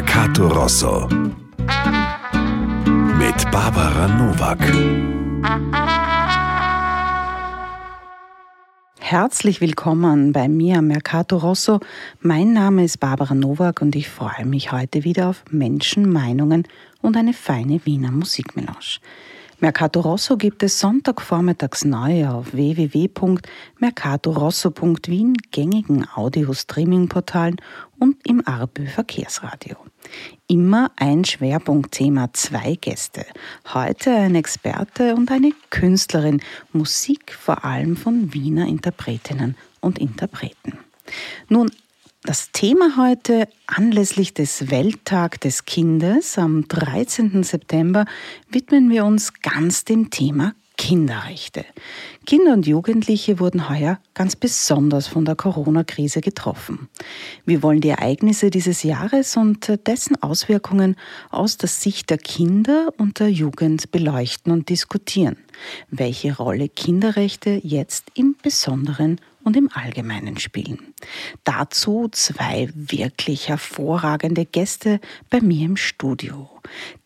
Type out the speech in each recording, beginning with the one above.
Mercato Rosso. Mit Barbara Novak. Herzlich willkommen bei mir am Mercato Rosso. Mein Name ist Barbara Nowak und ich freue mich heute wieder auf Menschen, Meinungen und eine feine Wiener Musikmelange. Mercato Rosso gibt es Sonntagvormittags neu auf www.mercatorosso.wien, gängigen Audio-Streaming-Portalen und im Arbö Verkehrsradio. Immer ein Schwerpunktthema, zwei Gäste. Heute ein Experte und eine Künstlerin, Musik vor allem von Wiener Interpretinnen und Interpreten. Nun, das Thema heute anlässlich des Welttag des Kindes am 13. September widmen wir uns ganz dem Thema Kinderrechte. Kinder und Jugendliche wurden heuer ganz besonders von der Corona-Krise getroffen. Wir wollen die Ereignisse dieses Jahres und dessen Auswirkungen aus der Sicht der Kinder und der Jugend beleuchten und diskutieren, welche Rolle Kinderrechte jetzt im Besonderen und im Allgemeinen spielen. Dazu zwei wirklich hervorragende Gäste bei mir im Studio.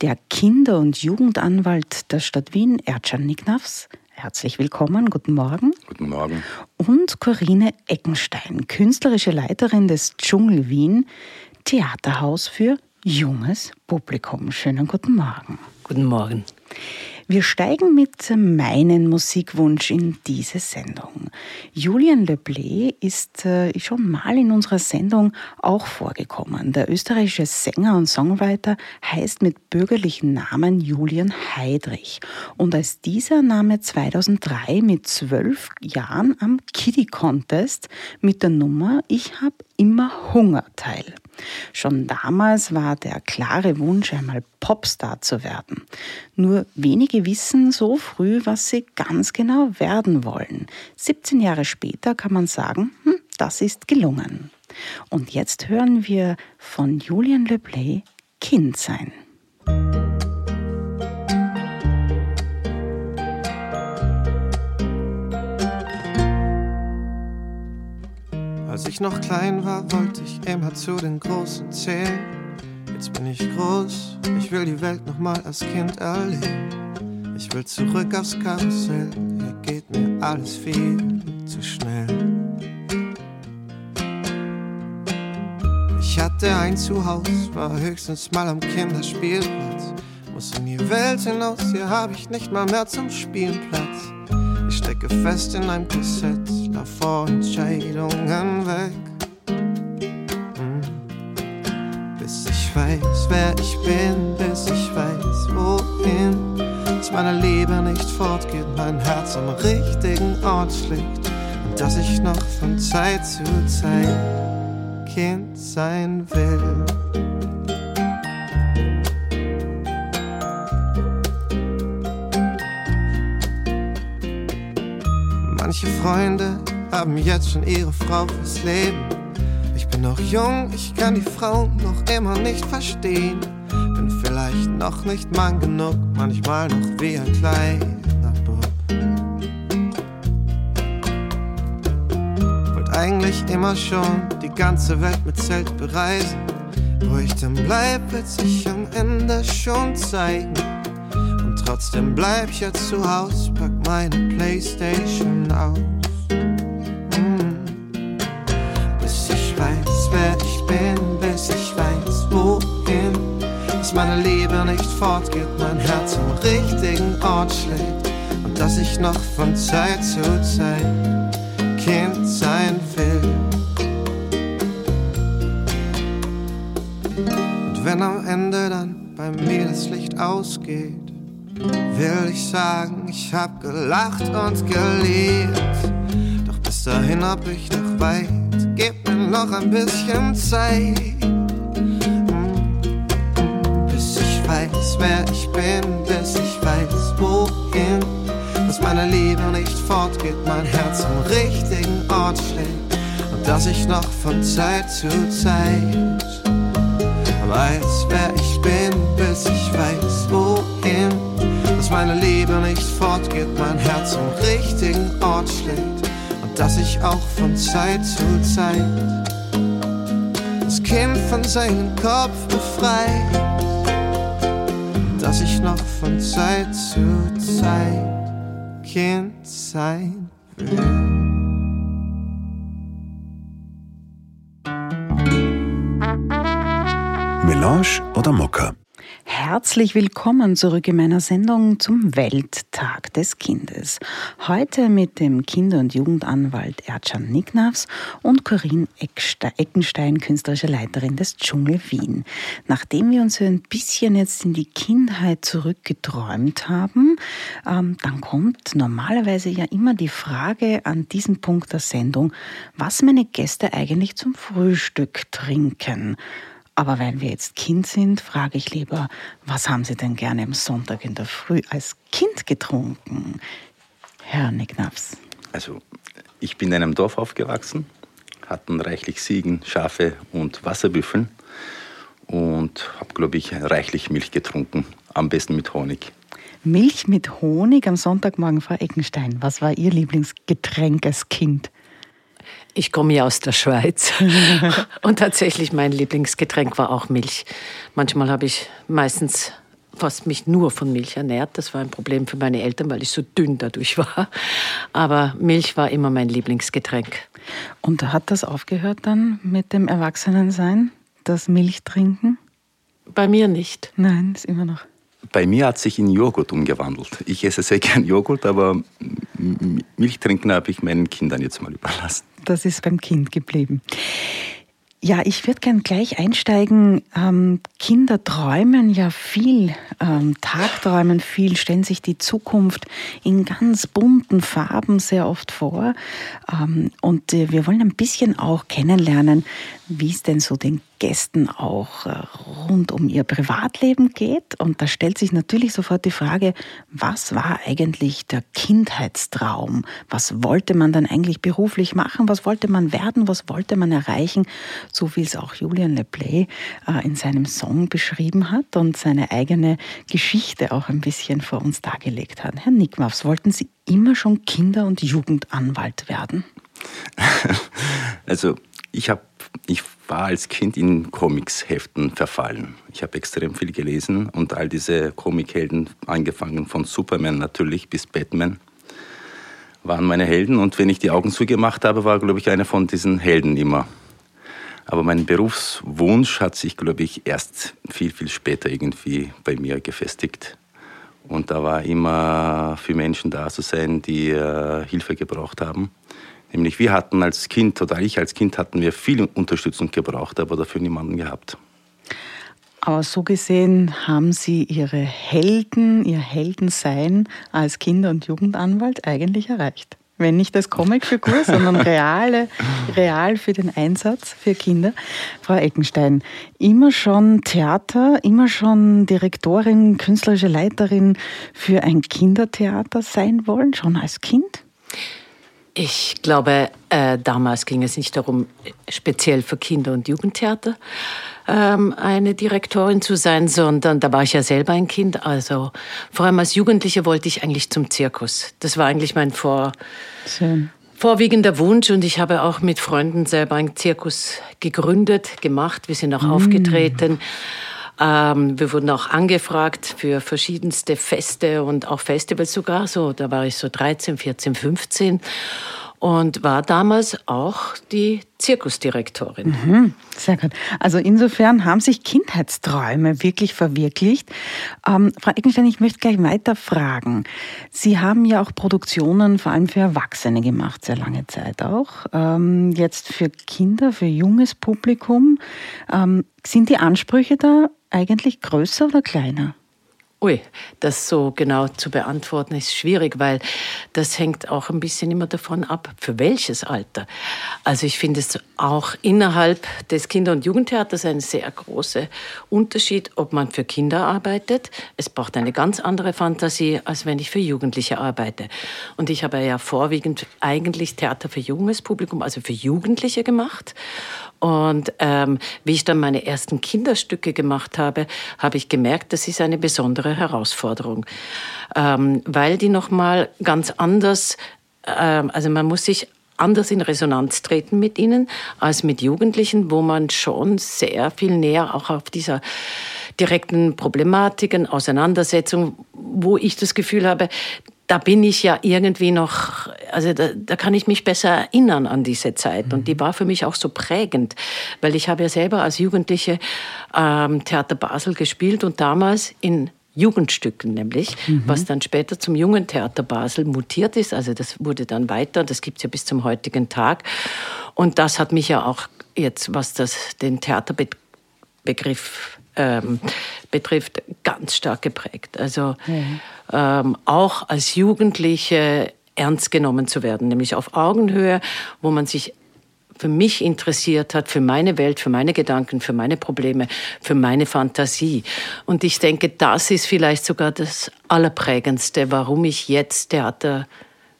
Der Kinder- und Jugendanwalt der Stadt Wien, Ercan Nignafs. Herzlich willkommen, guten Morgen. Guten Morgen. Und Corinne Eckenstein, künstlerische Leiterin des Dschungel Wien, Theaterhaus für junges Publikum. Schönen guten Morgen. Guten Morgen. Wir steigen mit meinem Musikwunsch in diese Sendung. Julian Leblé ist äh, schon mal in unserer Sendung auch vorgekommen. Der österreichische Sänger und Songwriter heißt mit bürgerlichen Namen Julian Heidrich. Und als dieser Name 2003 mit zwölf Jahren am Kiddie Contest mit der Nummer Ich hab immer Hunger teil. Schon damals war der klare Wunsch, einmal Popstar zu werden. Nur wenige wissen so früh, was sie ganz genau werden wollen. 17 Jahre später kann man sagen, hm, das ist gelungen. Und jetzt hören wir von Julian Leplay Kind sein. Als ich noch klein war, wollte ich immer zu den Großen zählen. Jetzt bin ich groß, ich will die Welt nochmal als Kind erleben. Ich will zurück aufs Karussell, hier geht mir alles viel zu schnell. Ich hatte ein Zuhause, war höchstens mal am Kinderspielplatz. Muss in die Welt hinaus, hier hab ich nicht mal mehr zum Spielen Platz. Stecke fest in einem Korsett, lauf vor Entscheidungen weg. Hm. Bis ich weiß, wer ich bin, bis ich weiß, wohin. Dass meine Liebe nicht fortgeht, mein Herz am richtigen Ort schlägt. Und dass ich noch von Zeit zu Zeit Kind sein will. Manche Freunde haben jetzt schon ihre Frau fürs Leben. Ich bin noch jung, ich kann die Frau noch immer nicht verstehen. Bin vielleicht noch nicht Mann genug, manchmal noch wie ein kleiner Bub. Wollt eigentlich immer schon die ganze Welt mit Zelt bereisen. Wo ich denn bleib, wird sich am Ende schon zeigen. Trotzdem bleib ich jetzt zu Haus, pack meine Playstation aus. Mm. Bis ich weiß, wer ich bin, bis ich weiß, wohin. Dass meine Liebe nicht fortgeht, mein Herz am richtigen Ort schlägt. Und dass ich noch von Zeit zu Zeit Kind sein will. Und wenn am Ende dann bei mir das Licht ausgeht, will ich sagen, ich hab gelacht und geliebt. Doch bis dahin hab ich noch weit, gib mir noch ein bisschen Zeit. Mm. Bis ich weiß, wer ich bin, bis ich weiß, wohin. Dass meine Liebe nicht fortgeht, mein Herz am richtigen Ort schlägt. Und dass ich noch von Zeit zu Zeit weiß, wer ich bin, bis ich weiß. Dass meine Liebe nicht fortgeht, mein Herz am richtigen Ort schlägt. Und dass ich auch von Zeit zu Zeit das Kind von seinem Kopf befreit, dass ich noch von Zeit zu Zeit Kind sein will. Melange oder Mokka? Herzlich willkommen zurück in meiner Sendung zum Welttag des Kindes. Heute mit dem Kinder- und Jugendanwalt Ercan Nicknafs und Corinne Eckenstein, künstlerische Leiterin des Dschungel Wien. Nachdem wir uns ein bisschen jetzt in die Kindheit zurückgeträumt haben, ähm, dann kommt normalerweise ja immer die Frage an diesem Punkt der Sendung, was meine Gäste eigentlich zum Frühstück trinken. Aber wenn wir jetzt Kind sind, frage ich lieber, was haben Sie denn gerne am Sonntag in der Früh als Kind getrunken? Herr Nicknaps. Also, ich bin in einem Dorf aufgewachsen, hatten reichlich Ziegen, Schafe und Wasserbüffeln und habe, glaube ich, reichlich Milch getrunken, am besten mit Honig. Milch mit Honig am Sonntagmorgen, Frau Eckenstein. Was war Ihr Lieblingsgetränk als Kind? Ich komme ja aus der Schweiz und tatsächlich mein Lieblingsgetränk war auch Milch. Manchmal habe ich meistens fast mich nur von Milch ernährt. Das war ein Problem für meine Eltern, weil ich so dünn dadurch war. Aber Milch war immer mein Lieblingsgetränk. Und hat das aufgehört dann mit dem Erwachsenensein, das Milchtrinken? Bei mir nicht. Nein, ist immer noch. Bei mir hat sich in Joghurt umgewandelt. Ich esse sehr gern Joghurt, aber Milch trinken habe ich meinen Kindern jetzt mal überlassen. Das ist beim Kind geblieben. Ja, ich würde gern gleich einsteigen. Ähm, Kinder träumen ja viel, ähm, tagträumen viel, stellen sich die Zukunft in ganz bunten Farben sehr oft vor. Ähm, und äh, wir wollen ein bisschen auch kennenlernen, wie es denn so den Gästen auch äh, rund um ihr Privatleben geht. Und da stellt sich natürlich sofort die Frage, was war eigentlich der Kindheitstraum? Was wollte man dann eigentlich beruflich machen? Was wollte man werden? Was wollte man erreichen? So wie es auch Julian Leplay äh, in seinem Song beschrieben hat und seine eigene Geschichte auch ein bisschen vor uns dargelegt hat. Herr Nickmaffs, wollten Sie immer schon Kinder- und Jugendanwalt werden? Also ich habe ich war als Kind in Comicsheften verfallen. Ich habe extrem viel gelesen und all diese Comichelden, angefangen von Superman natürlich bis Batman, waren meine Helden. Und wenn ich die Augen zugemacht habe, war, glaube ich, einer von diesen Helden immer. Aber mein Berufswunsch hat sich, glaube ich, erst viel, viel später irgendwie bei mir gefestigt. Und da war immer für Menschen da zu sein, die äh, Hilfe gebraucht haben. Nämlich wir hatten als Kind oder ich als Kind hatten wir viel Unterstützung gebraucht, aber dafür niemanden gehabt. Aber so gesehen haben Sie Ihre Helden, Ihr Heldensein als Kinder- und Jugendanwalt eigentlich erreicht. Wenn nicht als Comicfigur, sondern reale, real für den Einsatz für Kinder. Frau Eckenstein, immer schon Theater, immer schon Direktorin, künstlerische Leiterin für ein Kindertheater sein wollen, schon als Kind? Ich glaube, äh, damals ging es nicht darum, speziell für Kinder- und Jugendtheater ähm, eine Direktorin zu sein, sondern da war ich ja selber ein Kind. Also vor allem als Jugendliche wollte ich eigentlich zum Zirkus. Das war eigentlich mein vor, vorwiegender Wunsch und ich habe auch mit Freunden selber einen Zirkus gegründet, gemacht. Wir sind auch mm. aufgetreten. Ähm, wir wurden auch angefragt für verschiedenste Feste und auch Festivals sogar. So, da war ich so 13, 14, 15 und war damals auch die Zirkusdirektorin. Mhm, sehr gut. Also insofern haben sich Kindheitsträume wirklich verwirklicht. Ähm, Frau Eckenstein, ich möchte gleich weiter fragen. Sie haben ja auch Produktionen vor allem für Erwachsene gemacht, sehr lange Zeit auch. Ähm, jetzt für Kinder, für junges Publikum. Ähm, sind die Ansprüche da eigentlich größer oder kleiner? Ui, das so genau zu beantworten ist schwierig, weil das hängt auch ein bisschen immer davon ab, für welches Alter. Also ich finde es auch innerhalb des Kinder- und Jugendtheaters ein sehr großer Unterschied, ob man für Kinder arbeitet. Es braucht eine ganz andere Fantasie, als wenn ich für Jugendliche arbeite. Und ich habe ja vorwiegend eigentlich Theater für junges Publikum, also für Jugendliche gemacht. Und ähm, wie ich dann meine ersten Kinderstücke gemacht habe, habe ich gemerkt, das ist eine besondere Herausforderung, ähm, weil die noch mal ganz anders, ähm, also man muss sich anders in Resonanz treten mit ihnen als mit Jugendlichen, wo man schon sehr viel näher auch auf dieser direkten Problematiken, Auseinandersetzung, wo ich das Gefühl habe, da bin ich ja irgendwie noch, also da, da kann ich mich besser erinnern an diese Zeit. Und die war für mich auch so prägend, weil ich habe ja selber als Jugendliche ähm, Theater Basel gespielt und damals in Jugendstücken nämlich, mhm. was dann später zum Jugendtheater Basel mutiert ist. Also das wurde dann weiter, das gibt es ja bis zum heutigen Tag. Und das hat mich ja auch jetzt, was das, den Theaterbegriff ähm, betrifft, ganz stark geprägt. Also mhm. ähm, auch als Jugendliche ernst genommen zu werden, nämlich auf Augenhöhe, wo man sich für mich interessiert hat, für meine Welt, für meine Gedanken, für meine Probleme, für meine Fantasie. Und ich denke, das ist vielleicht sogar das Allerprägendste, warum ich jetzt Theater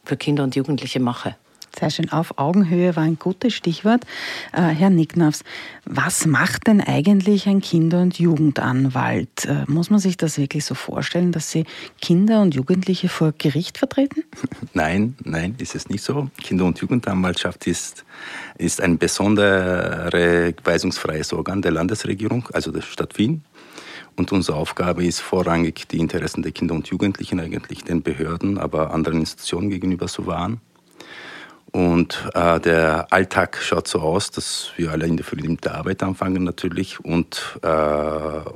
für Kinder und Jugendliche mache. Sehr schön. Auf Augenhöhe war ein gutes Stichwort. Äh, Herr Nicknafs, was macht denn eigentlich ein Kinder- und Jugendanwalt? Äh, muss man sich das wirklich so vorstellen, dass Sie Kinder und Jugendliche vor Gericht vertreten? Nein, nein, ist es nicht so. Kinder- und Jugendanwaltschaft ist, ist ein besonderes weisungsfreies Organ der Landesregierung, also der Stadt Wien. Und unsere Aufgabe ist vorrangig, die Interessen der Kinder und Jugendlichen eigentlich den Behörden, aber anderen Institutionen gegenüber zu wahren. Und äh, der Alltag schaut so aus, dass wir alle in der Früh mit der Arbeit anfangen natürlich und, äh,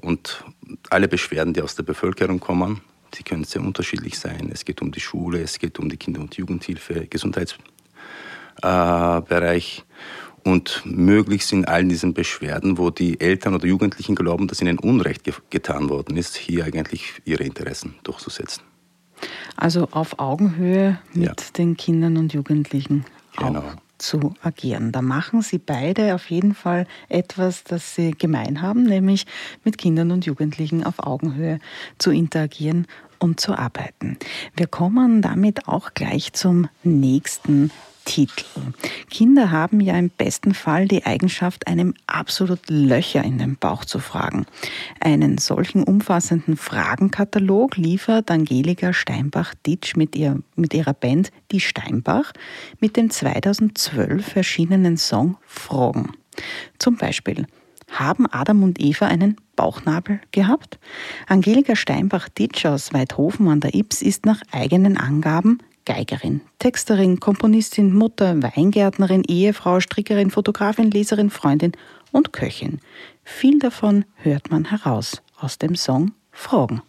und alle Beschwerden, die aus der Bevölkerung kommen, die können sehr unterschiedlich sein. Es geht um die Schule, es geht um die Kinder- und Jugendhilfe, Gesundheitsbereich. Äh, und möglichst in allen diesen Beschwerden, wo die Eltern oder Jugendlichen glauben, dass ihnen Unrecht ge getan worden ist, hier eigentlich ihre Interessen durchzusetzen. Also auf Augenhöhe mit ja. den Kindern und Jugendlichen genau. auch zu agieren. Da machen Sie beide auf jeden Fall etwas, das Sie gemein haben, nämlich mit Kindern und Jugendlichen auf Augenhöhe zu interagieren und zu arbeiten. Wir kommen damit auch gleich zum nächsten Titel. Kinder haben ja im besten Fall die Eigenschaft, einem absolut Löcher in den Bauch zu fragen. Einen solchen umfassenden Fragenkatalog liefert Angelika Steinbach-Ditsch mit, ihr, mit ihrer Band Die Steinbach mit dem 2012 erschienenen Song Fragen. Zum Beispiel, haben Adam und Eva einen Bauchnabel gehabt? Angelika Steinbach-Ditsch aus Weidhofen an der Ips ist nach eigenen Angaben Geigerin, Texterin, Komponistin, Mutter, Weingärtnerin, Ehefrau, Strickerin, Fotografin, Leserin, Freundin und Köchin. Viel davon hört man heraus aus dem Song Fragen.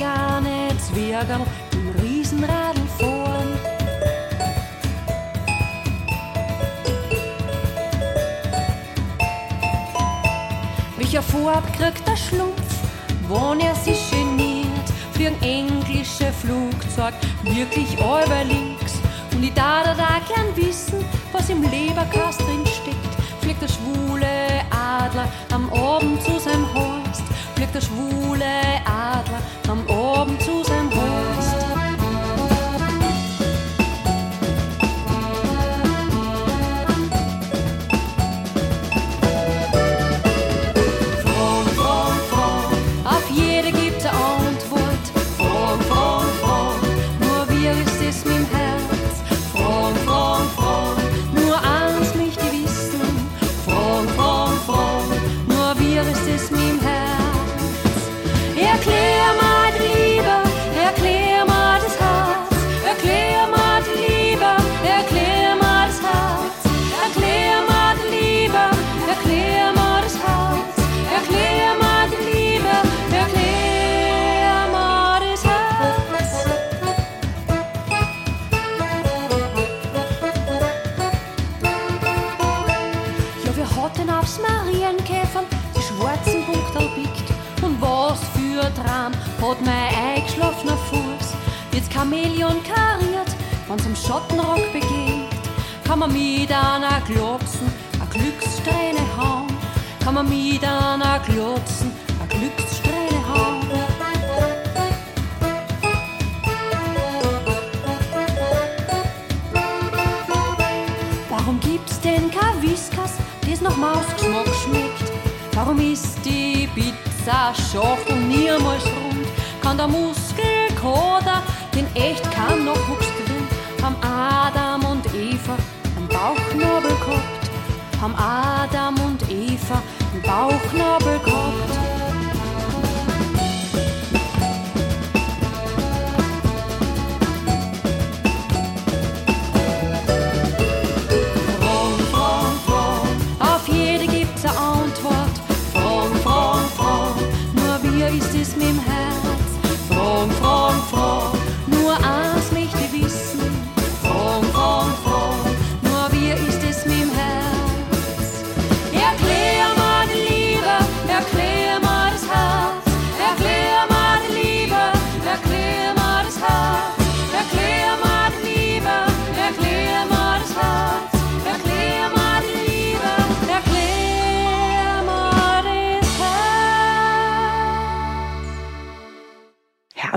Kleine Zwergerl im Riesenradl fahren? Welcher Farb kriegt der Schlumpf, wann er sich geniert? Für ein englisches Flugzeug wirklich über links. Und ich darf da gern wissen, was im Leberkast drin steckt. Fliegt der schwule Adler am Abend zu seinem Horst. Fliegt der schwule Adler am Abend zu Schottenrock begeht. Kann man mit einer glotzen, a Glückssträhne hauen. Kann man mit einer glotzen, a Glückssträhne hauen. Warum gibt's denn kein Whiskas, das nach Mausgeschmack schmeckt? Warum ist die Pizza scharf und niemals rund? Kann der Muskelkater den echt kaum noch Wuchs gewinnen? Haben Adam und Eva einen Bauchnabel gehabt? Haben Adam und Eva einen Bauchnabel gehabt?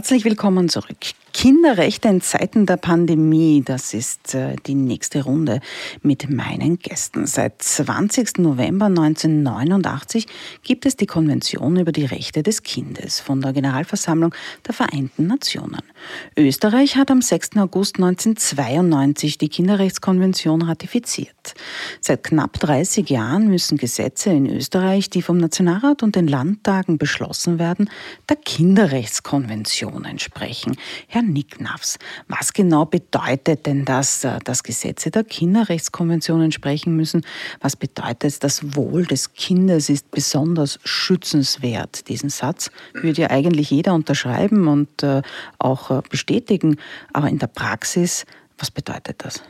Herzlich willkommen zurück. Kinderrechte in Zeiten der Pandemie, das ist äh, die nächste Runde mit meinen Gästen. Seit 20. November 1989 gibt es die Konvention über die Rechte des Kindes von der Generalversammlung der Vereinten Nationen. Österreich hat am 6. August 1992 die Kinderrechtskonvention ratifiziert. Seit knapp 30 Jahren müssen Gesetze in Österreich, die vom Nationalrat und den Landtagen beschlossen werden, der Kinderrechtskonvention entsprechen. Herr Nicknafs, was genau bedeutet denn das, äh, dass Gesetze der Kinderrechtskonvention entsprechen müssen? Was bedeutet das Wohl des Kindes ist besonders schützenswert? Diesen Satz würde ja eigentlich jeder unterschreiben und äh, auch äh, bestätigen, aber in der Praxis, was bedeutet das?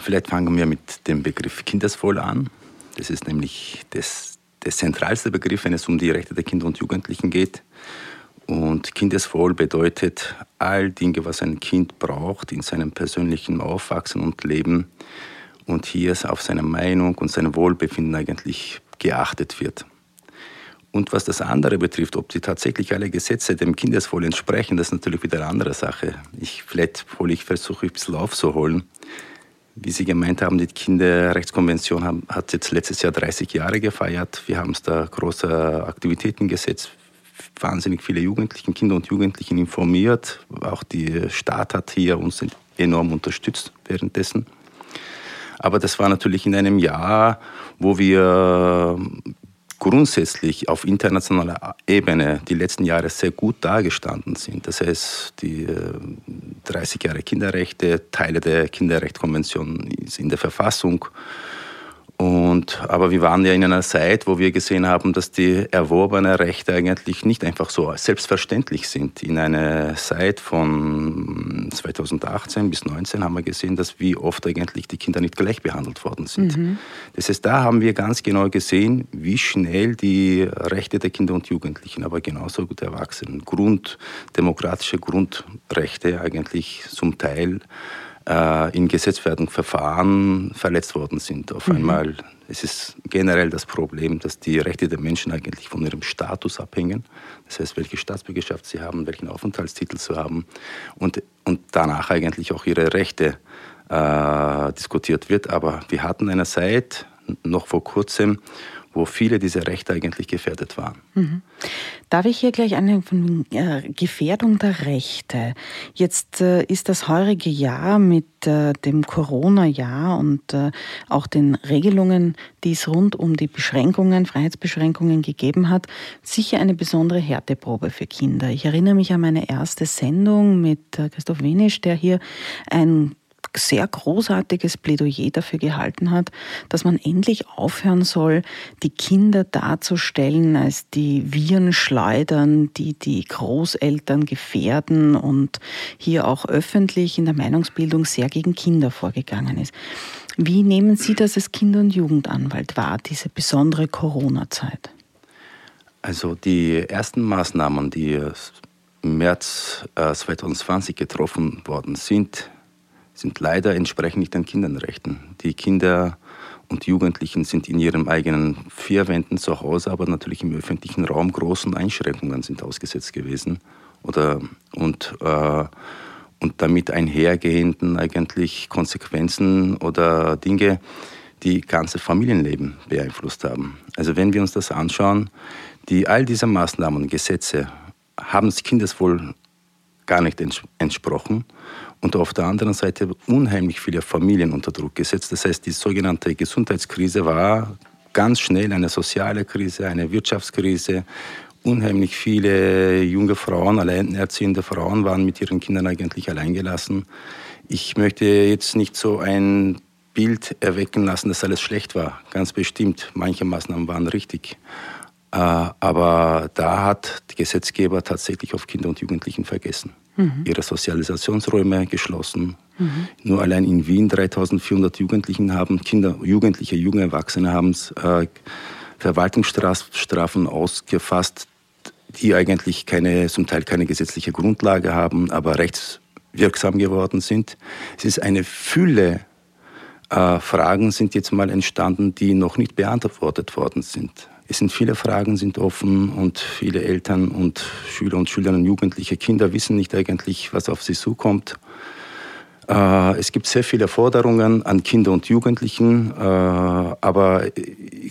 Vielleicht fangen wir mit dem Begriff Kindeswohl an. Das ist nämlich das, der zentralste Begriff, wenn es um die Rechte der Kinder und Jugendlichen geht. Und Kindeswohl bedeutet all Dinge, was ein Kind braucht in seinem persönlichen Aufwachsen und Leben und hier auf seine Meinung und sein Wohlbefinden eigentlich geachtet wird. Und was das andere betrifft, ob die tatsächlich alle Gesetze dem Kindeswohl entsprechen, das ist natürlich wieder eine andere Sache. Ich, vielleicht hole ich, versuche ich ein bisschen aufzuholen. Wie Sie gemeint haben, die Kinderrechtskonvention hat jetzt letztes Jahr 30 Jahre gefeiert. Wir haben es da große Aktivitäten gesetzt, wahnsinnig viele Jugendlichen, Kinder und Jugendlichen informiert. Auch die Staat hat hier uns enorm unterstützt währenddessen. Aber das war natürlich in einem Jahr, wo wir grundsätzlich auf internationaler Ebene die letzten Jahre sehr gut dargestanden sind. Das heißt, die 30 Jahre Kinderrechte, Teile der Kinderrechtskonvention in der Verfassung. Und, aber wir waren ja in einer Zeit, wo wir gesehen haben, dass die erworbenen Rechte eigentlich nicht einfach so selbstverständlich sind. In einer Zeit von 2018 bis 2019 haben wir gesehen, dass wie oft eigentlich die Kinder nicht gleich behandelt worden sind. Mhm. Das heißt, da haben wir ganz genau gesehen, wie schnell die Rechte der Kinder und Jugendlichen, aber genauso gut der Erwachsenen, grunddemokratische Grundrechte eigentlich zum Teil äh, in Gesetzwerdungsverfahren verletzt worden sind. Auf mhm. einmal, es ist generell das Problem, dass die Rechte der Menschen eigentlich von ihrem Status abhängen. Das heißt, welche Staatsbürgerschaft sie haben, welchen Aufenthaltstitel sie haben und, und danach eigentlich auch ihre Rechte äh, diskutiert wird. Aber wir hatten eine Zeit, noch vor kurzem, wo viele dieser Rechte eigentlich gefährdet waren. Mhm. Darf ich hier gleich eine von äh, Gefährdung der Rechte? Jetzt äh, ist das heurige Jahr mit äh, dem Corona-Jahr und auch den Regelungen, die es rund um die Beschränkungen, Freiheitsbeschränkungen gegeben hat, sicher eine besondere Härteprobe für Kinder. Ich erinnere mich an meine erste Sendung mit Christoph Wenisch, der hier ein sehr großartiges Plädoyer dafür gehalten hat, dass man endlich aufhören soll, die Kinder darzustellen als die Virenschleudern, die die Großeltern gefährden und hier auch öffentlich in der Meinungsbildung sehr gegen Kinder vorgegangen ist. Wie nehmen Sie das als Kinder- und Jugendanwalt wahr, diese besondere Corona-Zeit? Also die ersten Maßnahmen, die im März äh, 2020 getroffen worden sind, sind leider entsprechend nicht den Kinderrechten. Die Kinder und Jugendlichen sind in ihren eigenen vier Wänden zu Hause, aber natürlich im öffentlichen Raum großen Einschränkungen sind ausgesetzt gewesen. Oder, und, äh, und damit einhergehenden eigentlich Konsequenzen oder Dinge, die ganze Familienleben beeinflusst haben. Also wenn wir uns das anschauen, die all diese Maßnahmen Gesetze haben das Kindeswohl gar nicht entsprochen und auf der anderen Seite unheimlich viele Familien unter Druck gesetzt. Das heißt, die sogenannte Gesundheitskrise war ganz schnell eine soziale Krise, eine Wirtschaftskrise. Unheimlich viele junge Frauen, alleinerziehende Frauen waren mit ihren Kindern eigentlich alleingelassen. Ich möchte jetzt nicht so ein Bild erwecken lassen, dass alles schlecht war. Ganz bestimmt. Manche Maßnahmen waren richtig. Äh, aber da hat der Gesetzgeber tatsächlich auf Kinder und Jugendlichen vergessen. Mhm. Ihre Sozialisationsräume geschlossen. Mhm. Nur allein in Wien 3400 Jugendlichen haben, Kinder, Jugendliche, junge Erwachsene haben äh, Verwaltungsstrafen ausgefasst, die eigentlich keine, zum Teil keine gesetzliche Grundlage haben, aber rechtswirksam geworden sind. Es ist eine Fülle äh, Fragen sind jetzt mal entstanden, die noch nicht beantwortet worden sind. Es sind viele Fragen sind offen und viele Eltern und Schüler und Schülerinnen und jugendliche Kinder wissen nicht eigentlich, was auf sie zukommt. Äh, es gibt sehr viele Forderungen an Kinder und Jugendlichen, äh, aber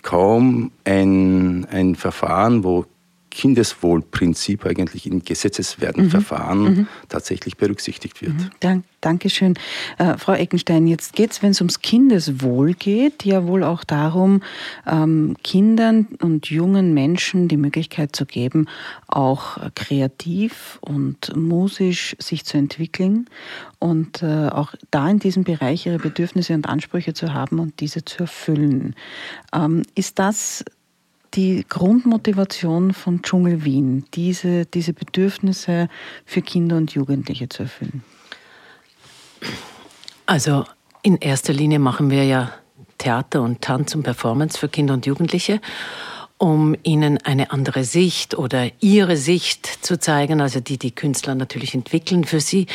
kaum ein, ein Verfahren, wo Kindeswohlprinzip eigentlich in gesetzeswerten mhm. Verfahren mhm. tatsächlich berücksichtigt wird. Mhm. Dank, Dankeschön. Äh, Frau Eckenstein, jetzt geht es, wenn es ums Kindeswohl geht, ja wohl auch darum, ähm, Kindern und jungen Menschen die Möglichkeit zu geben, auch kreativ und musisch sich zu entwickeln und äh, auch da in diesem Bereich ihre Bedürfnisse und Ansprüche zu haben und diese zu erfüllen. Ähm, ist das die Grundmotivation von Dschungel Wien, diese, diese Bedürfnisse für Kinder und Jugendliche zu erfüllen? Also in erster Linie machen wir ja Theater und Tanz und Performance für Kinder und Jugendliche um ihnen eine andere Sicht oder ihre Sicht zu zeigen, also die die Künstler natürlich entwickeln für sie.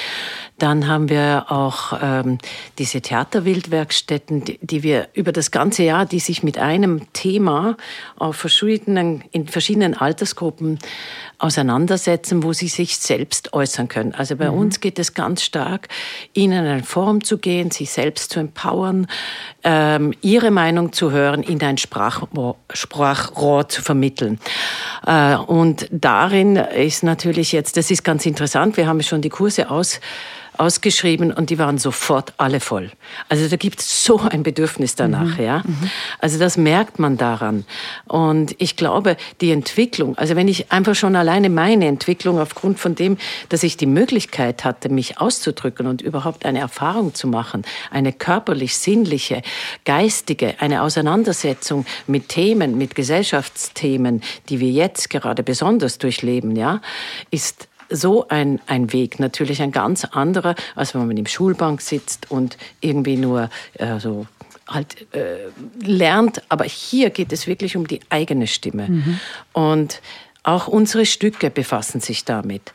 Dann haben wir auch ähm, diese Theaterwildwerkstätten, die, die wir über das ganze Jahr, die sich mit einem Thema auf verschiedenen, in verschiedenen Altersgruppen auseinandersetzen, wo sie sich selbst äußern können. Also bei mhm. uns geht es ganz stark, ihnen eine Form zu gehen, sich selbst zu empowern, ähm, ihre Meinung zu hören, in ein Sprachrohr, Sprachrohr zu vermitteln. Äh, und darin ist natürlich jetzt, das ist ganz interessant, wir haben schon die Kurse aus ausgeschrieben und die waren sofort alle voll. Also da gibt es so ein Bedürfnis danach, mhm. ja. Mhm. Also das merkt man daran. Und ich glaube, die Entwicklung, also wenn ich einfach schon alleine meine Entwicklung aufgrund von dem, dass ich die Möglichkeit hatte, mich auszudrücken und überhaupt eine Erfahrung zu machen, eine körperlich, sinnliche, geistige, eine Auseinandersetzung mit Themen, mit Gesellschaftsthemen, die wir jetzt gerade besonders durchleben, ja, ist so ein, ein Weg natürlich ein ganz anderer, als wenn man im Schulbank sitzt und irgendwie nur äh, so halt äh, lernt. Aber hier geht es wirklich um die eigene Stimme. Mhm. Und auch unsere Stücke befassen sich damit.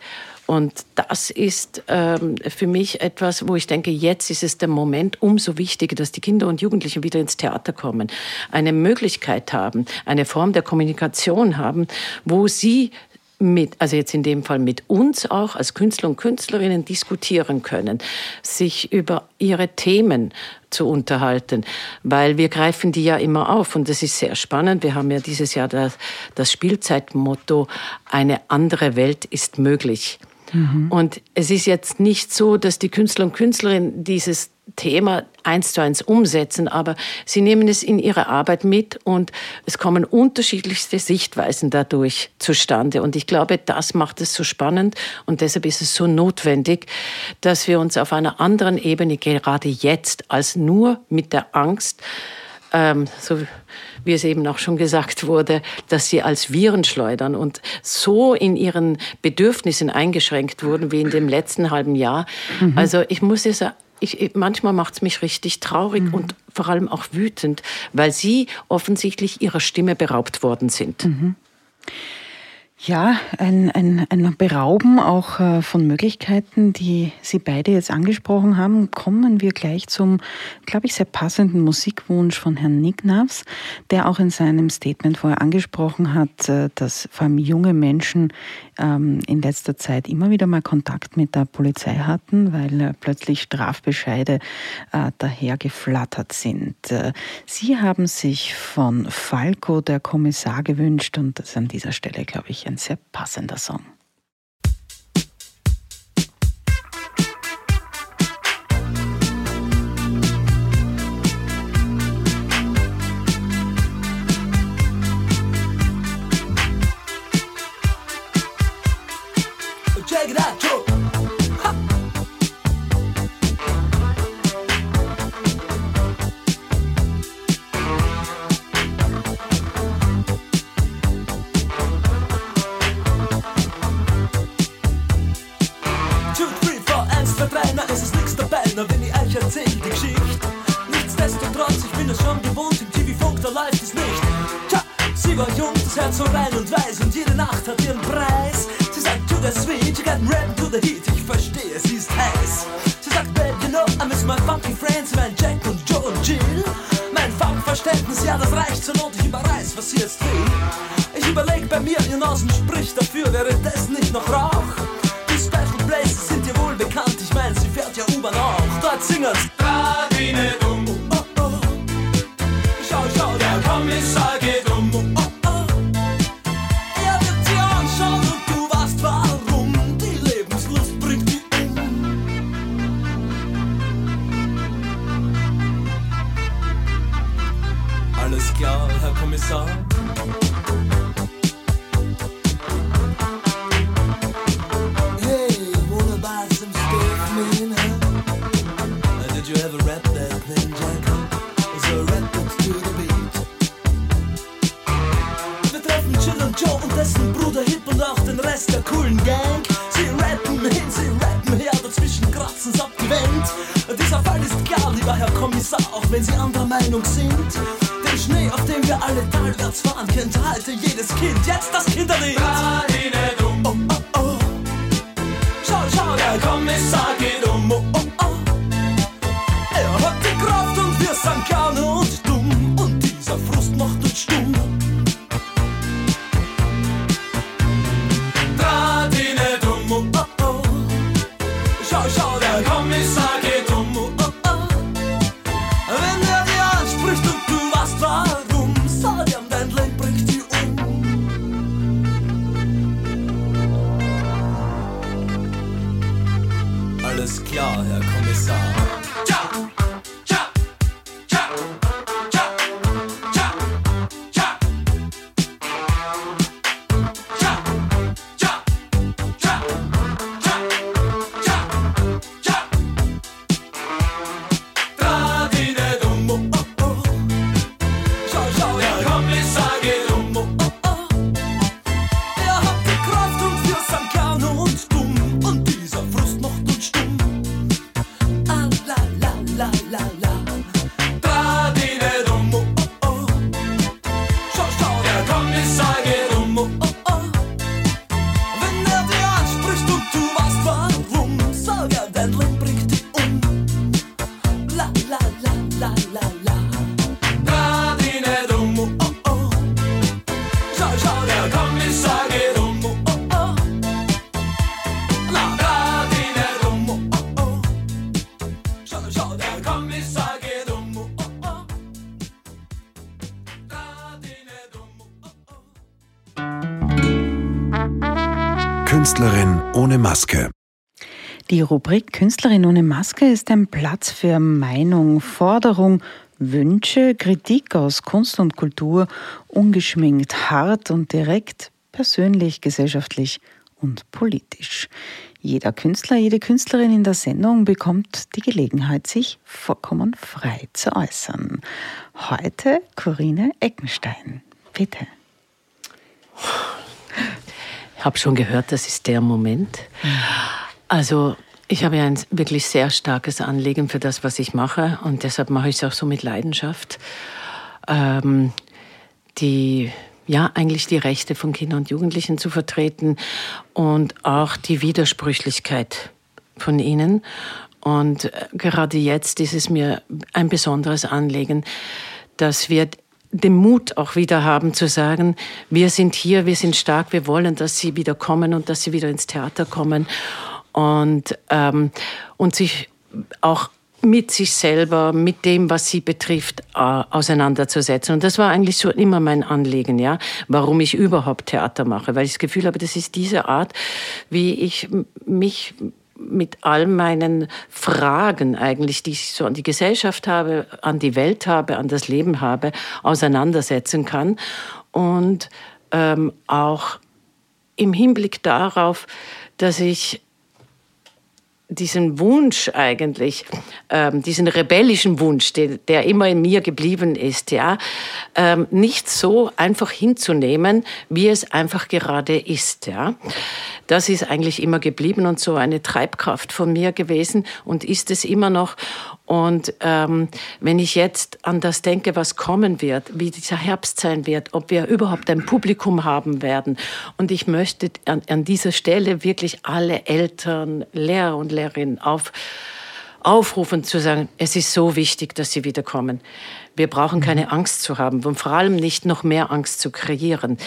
Und das ist ähm, für mich etwas, wo ich denke, jetzt ist es der Moment umso wichtiger, dass die Kinder und Jugendlichen wieder ins Theater kommen, eine Möglichkeit haben, eine Form der Kommunikation haben, wo sie mit, also jetzt in dem Fall mit uns auch als Künstler und Künstlerinnen diskutieren können, sich über ihre Themen zu unterhalten, weil wir greifen die ja immer auf und das ist sehr spannend. Wir haben ja dieses Jahr das, das Spielzeitmotto, eine andere Welt ist möglich. Mhm. Und es ist jetzt nicht so, dass die Künstler und Künstlerinnen dieses Thema eins zu eins umsetzen, aber sie nehmen es in ihre Arbeit mit und es kommen unterschiedlichste Sichtweisen dadurch zustande. Und ich glaube, das macht es so spannend und deshalb ist es so notwendig, dass wir uns auf einer anderen Ebene gerade jetzt als nur mit der Angst, ähm, so wie es eben auch schon gesagt wurde, dass sie als Viren schleudern und so in ihren Bedürfnissen eingeschränkt wurden wie in dem letzten halben Jahr. Mhm. Also ich muss es ich, manchmal macht es mich richtig traurig mhm. und vor allem auch wütend, weil sie offensichtlich ihrer Stimme beraubt worden sind. Mhm. Ja, ein, ein, ein Berauben auch äh, von Möglichkeiten, die Sie beide jetzt angesprochen haben. Kommen wir gleich zum, glaube ich, sehr passenden Musikwunsch von Herrn Nicknavs, der auch in seinem Statement vorher angesprochen hat, äh, dass vor allem junge Menschen ähm, in letzter Zeit immer wieder mal Kontakt mit der Polizei hatten, weil äh, plötzlich Strafbescheide daher geflattert sind. Sie haben sich von Falco der Kommissar gewünscht und das an dieser Stelle, glaube ich, ein sehr passender Song. Alles klar, Herr Kommissar. Hey, wanna buy some steak, man? Huh? Now, did you ever rap that thing, Jack? Is rap that's to the beat? Wir treffen Chill und Joe und dessen Bruder Hip und auch den Rest der coolen Gang. Sie rappen hin, sie rappen her, dazwischen kratzen's ab die Wand. Dieser Fall ist klar, lieber Herr Kommissar, auch wenn Sie anderer Meinung sind. Künstlerin Die Rubrik Künstlerin ohne Maske ist ein Platz für Meinung, Forderung, Wünsche, Kritik aus Kunst und Kultur, ungeschminkt, hart und direkt, persönlich, gesellschaftlich und politisch. Jeder Künstler, jede Künstlerin in der Sendung bekommt die Gelegenheit, sich vollkommen frei zu äußern. Heute Corinne Eckenstein. Bitte. Ich habe schon gehört, das ist der Moment. Also ich habe ein wirklich sehr starkes Anliegen für das, was ich mache und deshalb mache ich es auch so mit Leidenschaft. Ähm, die ja, eigentlich die Rechte von Kindern und Jugendlichen zu vertreten und auch die Widersprüchlichkeit von ihnen. Und äh, gerade jetzt ist es mir ein besonderes Anliegen, dass wir den Mut auch wieder haben zu sagen, wir sind hier, wir sind stark, wir wollen, dass sie wieder kommen und dass sie wieder ins Theater kommen und, ähm, und sich auch mit sich selber, mit dem, was sie betrifft, äh, auseinanderzusetzen. Und das war eigentlich so immer mein Anliegen, ja, warum ich überhaupt Theater mache, weil ich das Gefühl habe, das ist diese Art, wie ich mich mit all meinen Fragen eigentlich, die ich so an die Gesellschaft habe, an die Welt habe, an das Leben habe, auseinandersetzen kann. Und ähm, auch im Hinblick darauf, dass ich diesen Wunsch eigentlich, ähm, diesen rebellischen Wunsch, der, der, immer in mir geblieben ist, ja, ähm, nicht so einfach hinzunehmen, wie es einfach gerade ist, ja. Das ist eigentlich immer geblieben und so eine Treibkraft von mir gewesen und ist es immer noch. Und ähm, wenn ich jetzt an das denke, was kommen wird, wie dieser Herbst sein wird, ob wir überhaupt ein Publikum haben werden, und ich möchte an, an dieser Stelle wirklich alle Eltern, Lehrer und Lehrerinnen auf, aufrufen zu sagen, es ist so wichtig, dass sie wiederkommen. Wir brauchen keine Angst zu haben und vor allem nicht noch mehr Angst zu kreieren.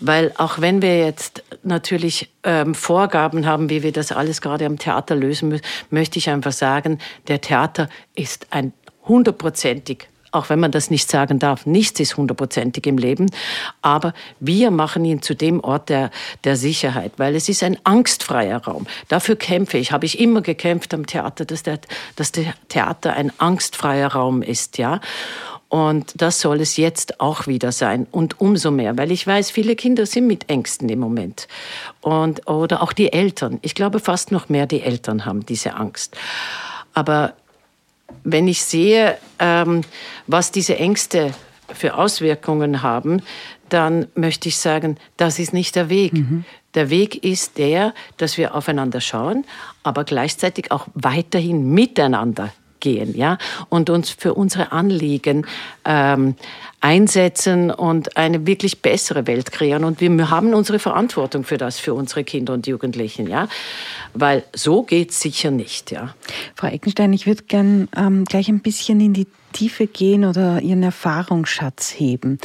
Weil auch wenn wir jetzt natürlich ähm, Vorgaben haben, wie wir das alles gerade am Theater lösen müssen, möchte ich einfach sagen, der Theater ist ein hundertprozentig auch wenn man das nicht sagen darf, nichts ist hundertprozentig im Leben, aber wir machen ihn zu dem Ort der, der Sicherheit, weil es ist ein angstfreier Raum. Dafür kämpfe ich, habe ich immer gekämpft am Theater, dass der, dass der Theater ein angstfreier Raum ist, ja. Und das soll es jetzt auch wieder sein und umso mehr, weil ich weiß, viele Kinder sind mit Ängsten im Moment und oder auch die Eltern. Ich glaube fast noch mehr die Eltern haben diese Angst. Aber wenn ich sehe, ähm, was diese Ängste für Auswirkungen haben, dann möchte ich sagen, das ist nicht der Weg. Mhm. Der Weg ist der, dass wir aufeinander schauen, aber gleichzeitig auch weiterhin miteinander gehen, ja, und uns für unsere Anliegen ähm, einsetzen und eine wirklich bessere Welt kreieren. Und wir haben unsere Verantwortung für das, für unsere Kinder und Jugendlichen, ja, weil so geht es sicher nicht, ja. Frau Eckenstein, ich würde gern ähm, gleich ein bisschen in die Tiefe gehen oder Ihren Erfahrungsschatz heben.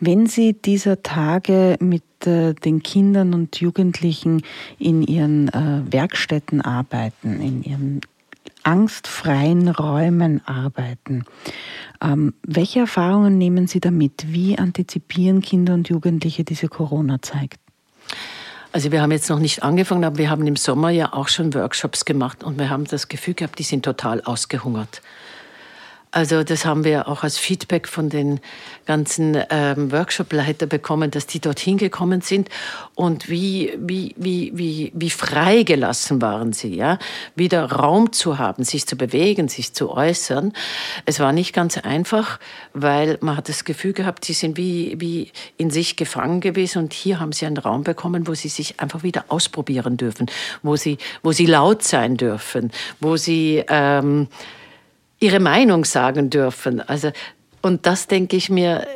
Wenn Sie dieser Tage mit äh, den Kindern und Jugendlichen in ihren äh, Werkstätten arbeiten, in ihren angstfreien Räumen arbeiten. Ähm, welche Erfahrungen nehmen Sie damit? Wie antizipieren Kinder und Jugendliche diese Corona-Zeit? Also wir haben jetzt noch nicht angefangen, aber wir haben im Sommer ja auch schon Workshops gemacht und wir haben das Gefühl gehabt, die sind total ausgehungert. Also das haben wir auch als Feedback von den ganzen ähm, Workshop-Leiter bekommen, dass die dorthin gekommen sind. Und wie, wie, wie, wie, wie freigelassen waren sie, ja, wieder Raum zu haben, sich zu bewegen, sich zu äußern. Es war nicht ganz einfach, weil man hat das Gefühl gehabt, sie sind wie, wie in sich gefangen gewesen. Und hier haben sie einen Raum bekommen, wo sie sich einfach wieder ausprobieren dürfen, wo sie, wo sie laut sein dürfen, wo sie ähm, ihre Meinung sagen dürfen. Also und das denke ich mir,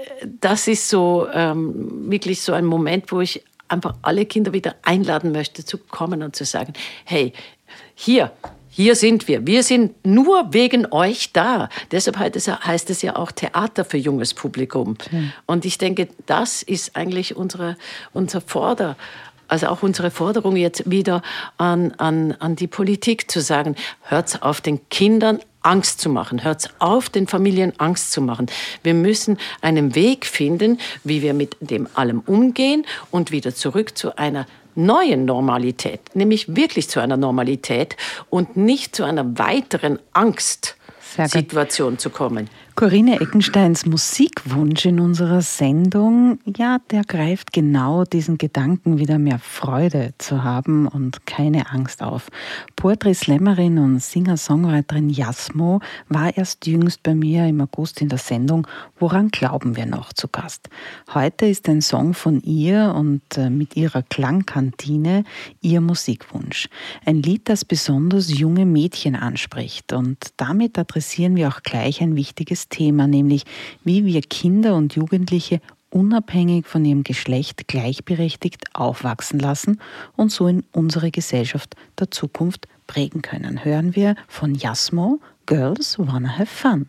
das ist so ähm, wirklich so ein Moment, wo ich einfach alle Kinder wieder einladen möchte zu kommen und zu sagen, hey, hier, hier sind wir. Wir sind nur wegen euch da. Deshalb heißt es ja auch Theater für junges Publikum. Mhm. Und ich denke, das ist eigentlich unsere, unser Vorder, also auch unsere Forderung jetzt wieder an, an, an die Politik zu sagen, hört auf den Kindern Angst zu machen. Hört auf, den Familien Angst zu machen. Wir müssen einen Weg finden, wie wir mit dem allem umgehen und wieder zurück zu einer neuen Normalität, nämlich wirklich zu einer Normalität und nicht zu einer weiteren Angstsituation zu kommen. Corinne Eckensteins Musikwunsch in unserer Sendung, ja, der greift genau diesen Gedanken, wieder mehr Freude zu haben und keine Angst auf. Poetry-Slammerin und Singer-Songwriterin Jasmo war erst jüngst bei mir im August in der Sendung Woran glauben wir noch zu Gast. Heute ist ein Song von ihr und äh, mit ihrer Klangkantine ihr Musikwunsch. Ein Lied, das besonders junge Mädchen anspricht und damit adressieren wir auch gleich ein wichtiges Thema, nämlich wie wir Kinder und Jugendliche unabhängig von ihrem Geschlecht gleichberechtigt aufwachsen lassen und so in unsere Gesellschaft der Zukunft prägen können. Hören wir von Jasmo, Girls Wanna Have Fun.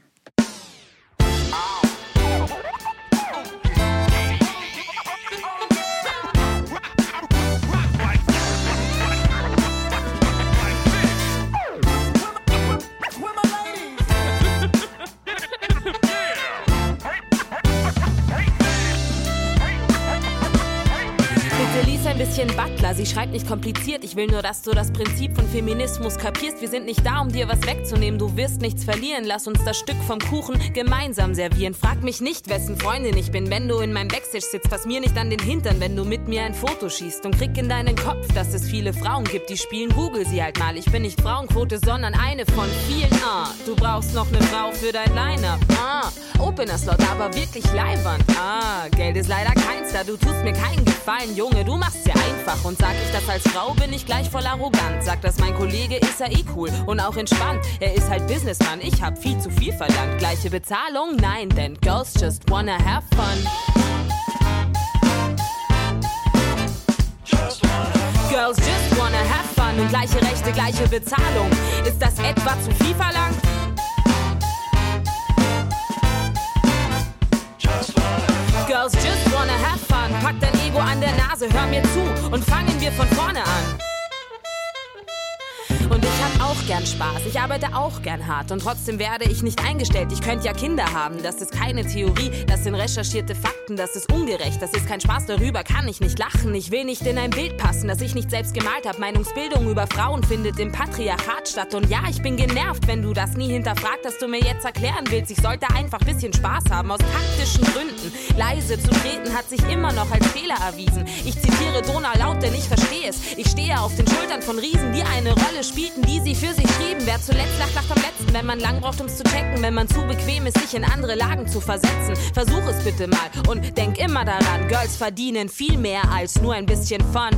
Butler, sie schreibt nicht kompliziert. Ich will nur, dass du das Prinzip von Feminismus kapierst. Wir sind nicht da, um dir was wegzunehmen. Du wirst nichts verlieren. Lass uns das Stück vom Kuchen gemeinsam servieren. Frag mich nicht, wessen Freundin ich bin, wenn du in meinem Backstage sitzt. Fass mir nicht an den Hintern, wenn du mit mir ein Foto schießt. Und krieg in deinen Kopf, dass es viele Frauen gibt, die spielen. Google sie halt mal. Ich bin nicht Frauenquote, sondern eine von vielen. Ah, du brauchst noch eine Frau für dein Line-Up. Ah, Opener Slot, aber wirklich Leihwand. Ah, Geld ist leider keins da. Du tust mir keinen Gefallen, Junge. Du machst ja einfach. Und sag ich das als Frau, bin ich gleich voll arrogant. Sag das mein Kollege, ist er eh cool und auch entspannt. Er ist halt Businessman, ich hab viel zu viel verlangt. Gleiche Bezahlung? Nein, denn Girls just wanna have fun. Girls just wanna have fun und gleiche Rechte, gleiche Bezahlung. Ist das etwa zu viel verlangt? Girls just wanna have fun. Pack dein Ego an der Nase, hör mir zu und fangen wir von vorne an. Auch gern Spaß, ich arbeite auch gern hart und trotzdem werde ich nicht eingestellt. Ich könnte ja Kinder haben, das ist keine Theorie, das sind recherchierte Fakten, das ist ungerecht, das ist kein Spaß, darüber kann ich nicht lachen. Ich will nicht in ein Bild passen, das ich nicht selbst gemalt habe. Meinungsbildung über Frauen findet im Patriarchat statt. Und ja, ich bin genervt, wenn du das nie hinterfragt, dass du mir jetzt erklären willst. Ich sollte einfach bisschen Spaß haben, aus taktischen Gründen. Leise zu treten hat sich immer noch als Fehler erwiesen. Ich zitiere Donau laut, denn ich verstehe es. Ich stehe auf den Schultern von Riesen, die eine Rolle spielten, die sie für sich schrieben. Wer zuletzt lacht, lacht am letzten. Wenn man lang braucht, um's zu checken. Wenn man zu bequem ist, sich in andere Lagen zu versetzen. Versuch es bitte mal und denk immer daran. Girls verdienen viel mehr als nur ein bisschen Fun.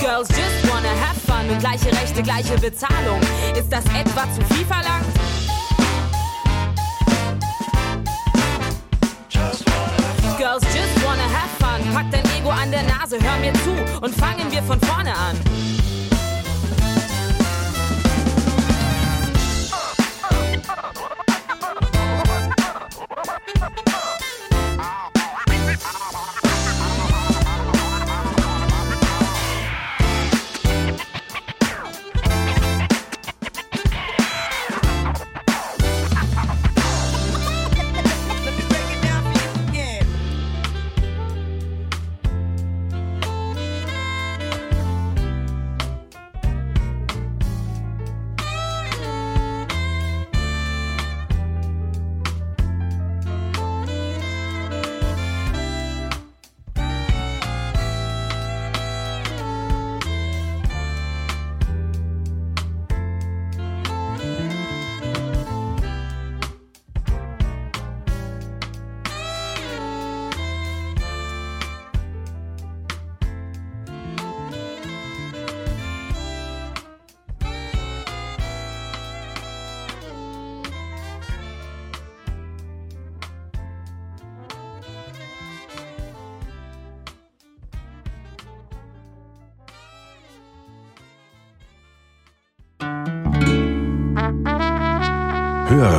Girls just wanna have fun und gleiche Rechte, gleiche Bezahlung. Ist das etwa zu viel verlangt? Girls just wanna have fun. Pack dein Ego an der Nase, hör mir zu und fangen wir von vorne an.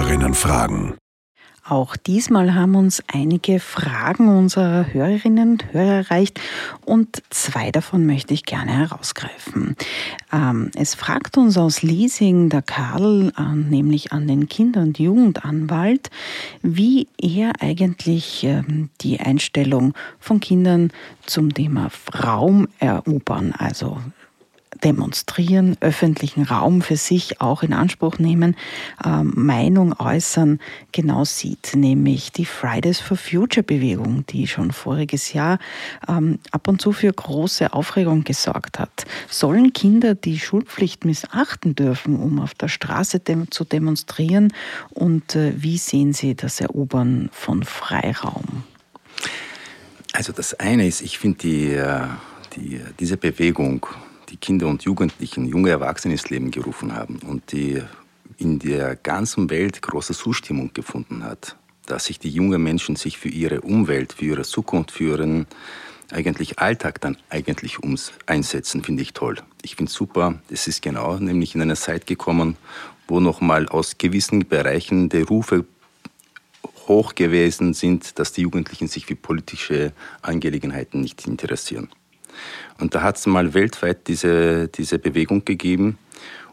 Hörerinnenfragen. Auch diesmal haben uns einige Fragen unserer Hörerinnen und Hörer erreicht und zwei davon möchte ich gerne herausgreifen. Ähm, es fragt uns aus Leasing der Karl, nämlich an den Kinder- und Jugendanwalt, wie er eigentlich ähm, die Einstellung von Kindern zum Thema Raum erobern, also demonstrieren, öffentlichen Raum für sich auch in Anspruch nehmen, ähm, Meinung äußern, genau sieht, nämlich die Fridays for Future Bewegung, die schon voriges Jahr ähm, ab und zu für große Aufregung gesorgt hat. Sollen Kinder die Schulpflicht missachten dürfen, um auf der Straße zu demonstrieren? Und äh, wie sehen Sie das Erobern von Freiraum? Also das eine ist, ich finde die, äh, die, diese Bewegung die Kinder und Jugendlichen, junge Erwachsene ins Leben gerufen haben und die in der ganzen Welt große Zustimmung gefunden hat, dass sich die jungen Menschen sich für ihre Umwelt, für ihre Zukunft, für ihren eigentlich Alltag dann eigentlich ums einsetzen, finde ich toll. Ich finde super, es ist genau nämlich in einer Zeit gekommen, wo nochmal aus gewissen Bereichen der Rufe hoch gewesen sind, dass die Jugendlichen sich für politische Angelegenheiten nicht interessieren. Und da hat es mal weltweit diese, diese Bewegung gegeben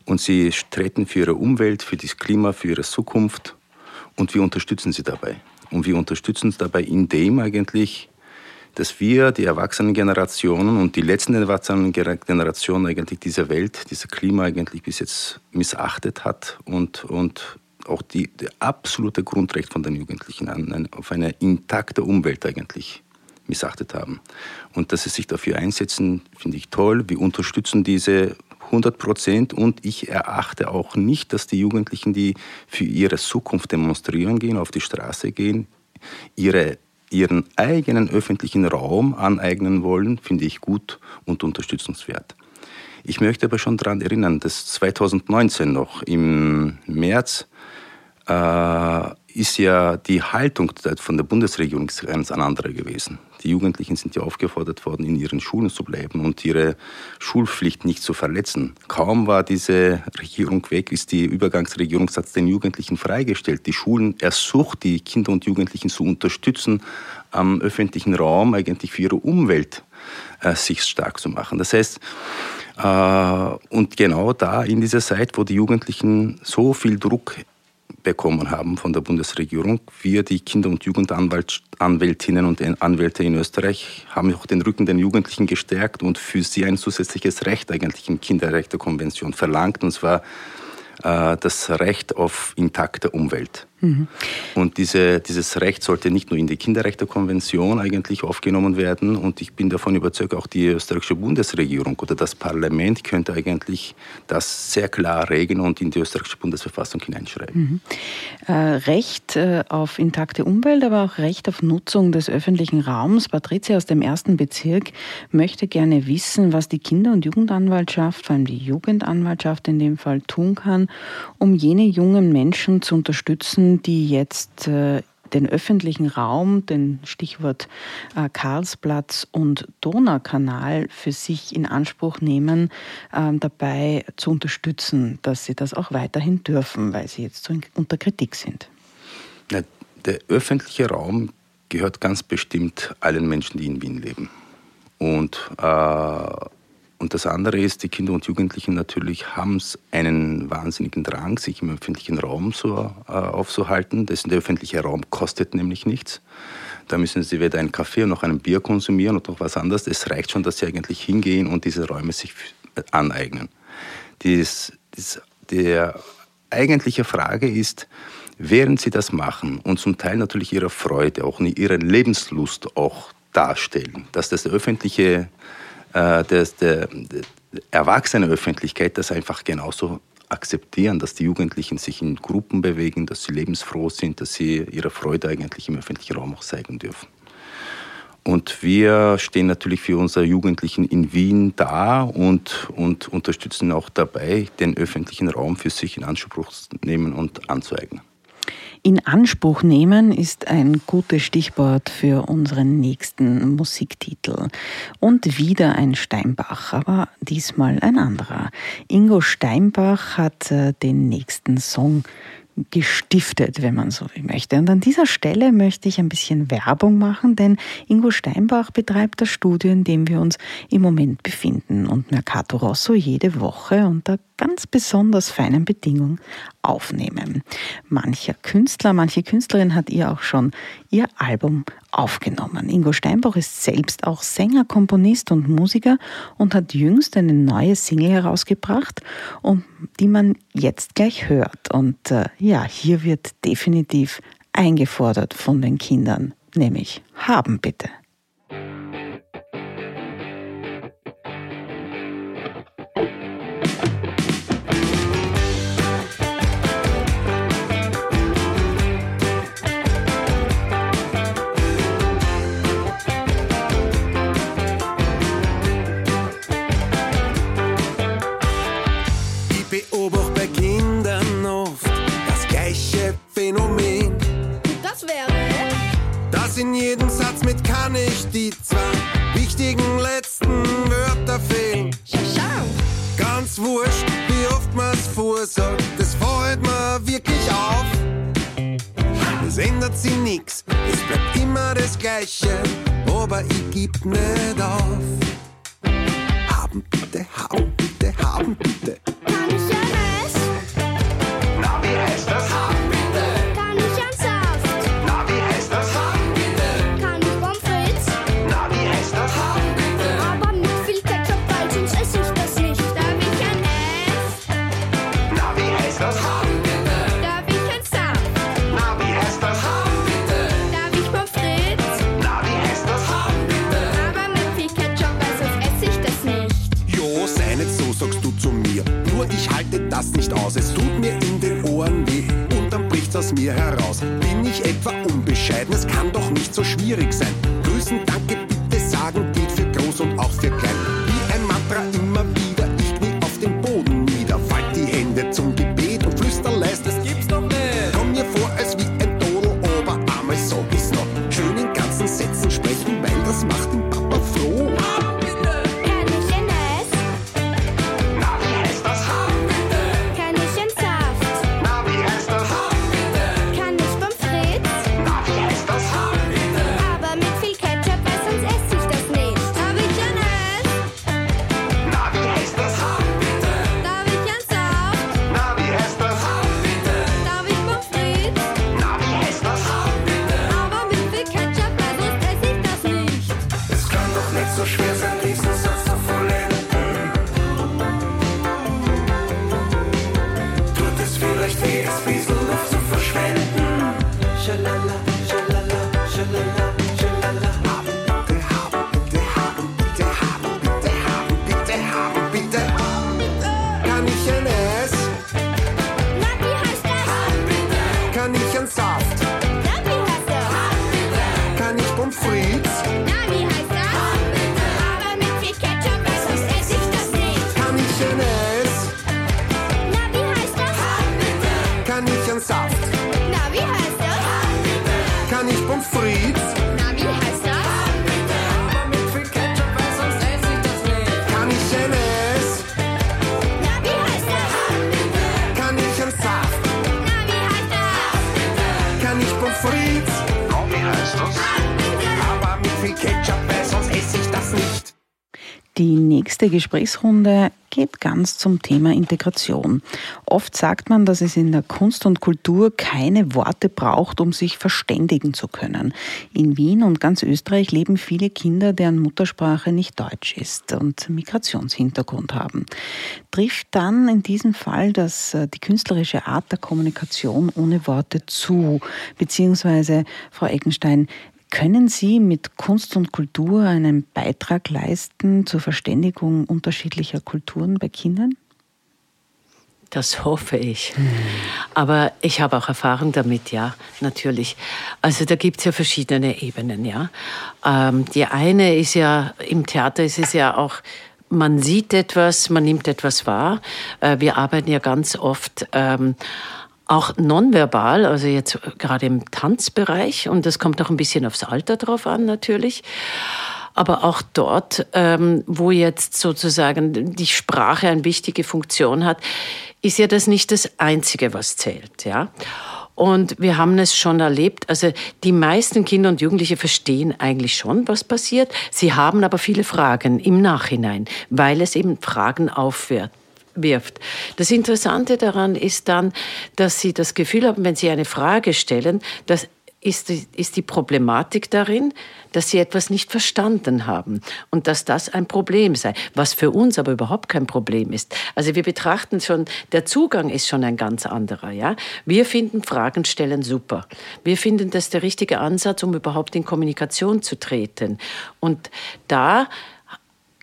und sie treten für ihre Umwelt, für das Klima, für ihre Zukunft und wir unterstützen sie dabei. Und wir unterstützen sie dabei, indem eigentlich, dass wir, die erwachsenen Generationen und die letzten erwachsenen Generationen eigentlich diese Welt, dieses Klima eigentlich bis jetzt missachtet hat und, und auch die, die absolute Grundrecht von den Jugendlichen an, auf eine intakte Umwelt eigentlich missachtet haben. Und dass sie sich dafür einsetzen, finde ich toll. Wir unterstützen diese 100 Prozent und ich erachte auch nicht, dass die Jugendlichen, die für ihre Zukunft demonstrieren gehen, auf die Straße gehen, ihre, ihren eigenen öffentlichen Raum aneignen wollen, finde ich gut und unterstützenswert. Ich möchte aber schon daran erinnern, dass 2019 noch im März äh, ist ja die Haltung von der Bundesregierung ganz andere gewesen. Die Jugendlichen sind ja aufgefordert worden, in ihren Schulen zu bleiben und ihre Schulpflicht nicht zu verletzen. Kaum war diese Regierung weg, ist die Übergangsregierung hat den Jugendlichen freigestellt. Die Schulen ersucht die Kinder und Jugendlichen zu unterstützen, am öffentlichen Raum eigentlich für ihre Umwelt äh, sich stark zu machen. Das heißt, äh, und genau da in dieser Zeit, wo die Jugendlichen so viel Druck bekommen haben von der Bundesregierung. Wir, die Kinder- und Jugendanwältinnen und Anwälte in Österreich, haben auch den Rücken den Jugendlichen gestärkt und für sie ein zusätzliches Recht eigentlich in Kinderrechtekonvention verlangt, und zwar äh, das Recht auf intakte Umwelt. Mhm. Und diese, dieses Recht sollte nicht nur in die Kinderrechtekonvention eigentlich aufgenommen werden. Und ich bin davon überzeugt, auch die österreichische Bundesregierung oder das Parlament könnte eigentlich das sehr klar regeln und in die österreichische Bundesverfassung hineinschreiben. Mhm. Äh, Recht äh, auf intakte Umwelt, aber auch Recht auf Nutzung des öffentlichen Raums. Patricia aus dem ersten Bezirk möchte gerne wissen, was die Kinder- und Jugendanwaltschaft, vor allem die Jugendanwaltschaft in dem Fall, tun kann, um jene jungen Menschen zu unterstützen, die jetzt äh, den öffentlichen Raum, den Stichwort äh, Karlsplatz und Donaukanal für sich in Anspruch nehmen, ähm, dabei zu unterstützen, dass sie das auch weiterhin dürfen, weil sie jetzt unter Kritik sind. Der öffentliche Raum gehört ganz bestimmt allen Menschen, die in Wien leben. Und äh, und das andere ist, die Kinder und Jugendlichen natürlich haben einen wahnsinnigen Drang, sich im öffentlichen Raum so, äh, aufzuhalten. Das, der öffentliche Raum kostet nämlich nichts. Da müssen sie weder einen Kaffee noch ein Bier konsumieren oder noch was anderes. Es reicht schon, dass sie eigentlich hingehen und diese Räume sich aneignen. Dies, dies, der eigentliche Frage ist, während sie das machen und zum Teil natürlich ihre Freude, auch ihre Lebenslust auch darstellen, dass das öffentliche äh, dass der, der erwachsene Öffentlichkeit das einfach genauso akzeptieren, dass die Jugendlichen sich in Gruppen bewegen, dass sie lebensfroh sind, dass sie ihre Freude eigentlich im öffentlichen Raum auch zeigen dürfen. Und wir stehen natürlich für unsere Jugendlichen in Wien da und, und unterstützen auch dabei, den öffentlichen Raum für sich in Anspruch zu nehmen und anzueignen. In Anspruch nehmen ist ein gutes Stichwort für unseren nächsten Musiktitel. Und wieder ein Steinbach, aber diesmal ein anderer. Ingo Steinbach hat äh, den nächsten Song gestiftet, wenn man so möchte. Und an dieser Stelle möchte ich ein bisschen Werbung machen, denn Ingo Steinbach betreibt das Studio, in dem wir uns im Moment befinden und Mercato Rosso jede Woche unter ganz besonders feinen Bedingungen aufnehmen. Mancher Künstler, manche Künstlerin hat ihr auch schon ihr Album aufgenommen. Ingo Steinbach ist selbst auch Sänger, Komponist und Musiker und hat jüngst eine neue Single herausgebracht, um die man jetzt gleich hört. Und äh, ja, hier wird definitiv eingefordert von den Kindern, nämlich haben bitte. In jedem Satz mit kann ich die zwei wichtigen letzten Wörter fehlen. Ganz wurscht, wie oft man's vorsagt, das fällt mir wirklich auf. Es ändert sich nix, es bleibt immer das Gleiche, aber ich geb nicht auf. Haben bitte, haben bitte, haben bitte. Aus mir heraus. Bin ich etwa unbescheiden? Es kann doch nicht so schwierig sein. Nächste Gesprächsrunde geht ganz zum Thema Integration. Oft sagt man, dass es in der Kunst und Kultur keine Worte braucht, um sich verständigen zu können. In Wien und ganz Österreich leben viele Kinder, deren Muttersprache nicht Deutsch ist und Migrationshintergrund haben. Trifft dann in diesem Fall das, äh, die künstlerische Art der Kommunikation ohne Worte zu? Beziehungsweise, Frau Eckenstein, können Sie mit Kunst und Kultur einen Beitrag leisten zur Verständigung unterschiedlicher Kulturen bei Kindern? Das hoffe ich. Aber ich habe auch Erfahrung damit, ja, natürlich. Also da gibt es ja verschiedene Ebenen, ja. Ähm, die eine ist ja, im Theater ist es ja auch, man sieht etwas, man nimmt etwas wahr. Äh, wir arbeiten ja ganz oft ähm, auch nonverbal, also jetzt gerade im Tanzbereich. Und das kommt auch ein bisschen aufs Alter drauf an, natürlich. Aber auch dort, ähm, wo jetzt sozusagen die Sprache eine wichtige Funktion hat, ist ja das nicht das Einzige, was zählt. Ja? Und wir haben es schon erlebt, also die meisten Kinder und Jugendliche verstehen eigentlich schon, was passiert. Sie haben aber viele Fragen im Nachhinein, weil es eben Fragen aufwirft wirft. Das Interessante daran ist dann, dass Sie das Gefühl haben, wenn Sie eine Frage stellen, dass ist die, ist die Problematik darin, dass sie etwas nicht verstanden haben und dass das ein Problem sei, was für uns aber überhaupt kein Problem ist. Also wir betrachten schon, der Zugang ist schon ein ganz anderer. Ja? Wir finden Fragen stellen super. Wir finden das der richtige Ansatz, um überhaupt in Kommunikation zu treten. Und da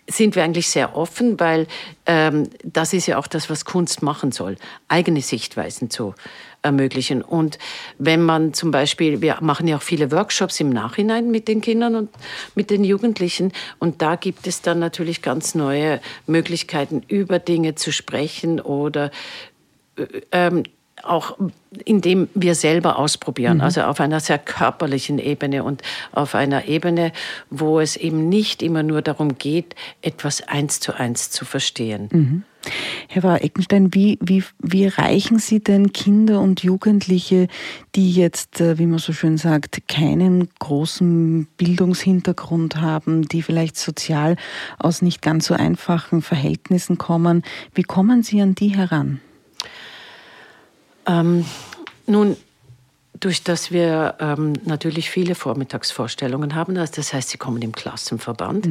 sind wir eigentlich sehr offen, weil ähm, das ist ja auch das, was Kunst machen soll, eigene Sichtweisen zu ermöglichen. Und wenn man zum Beispiel, wir machen ja auch viele Workshops im Nachhinein mit den Kindern und mit den Jugendlichen und da gibt es dann natürlich ganz neue Möglichkeiten, über Dinge zu sprechen oder ähm, auch indem wir selber ausprobieren, also auf einer sehr körperlichen Ebene und auf einer Ebene, wo es eben nicht immer nur darum geht, etwas eins zu eins zu verstehen. Herr Frau Eckenstein, wie, wie, wie erreichen Sie denn Kinder und Jugendliche, die jetzt, äh, wie man so schön sagt, keinen großen Bildungshintergrund haben, die vielleicht sozial aus nicht ganz so einfachen Verhältnissen kommen? Wie kommen Sie an die heran? Ähm, nun, durch das wir ähm, natürlich viele Vormittagsvorstellungen haben, also das heißt, sie kommen im Klassenverband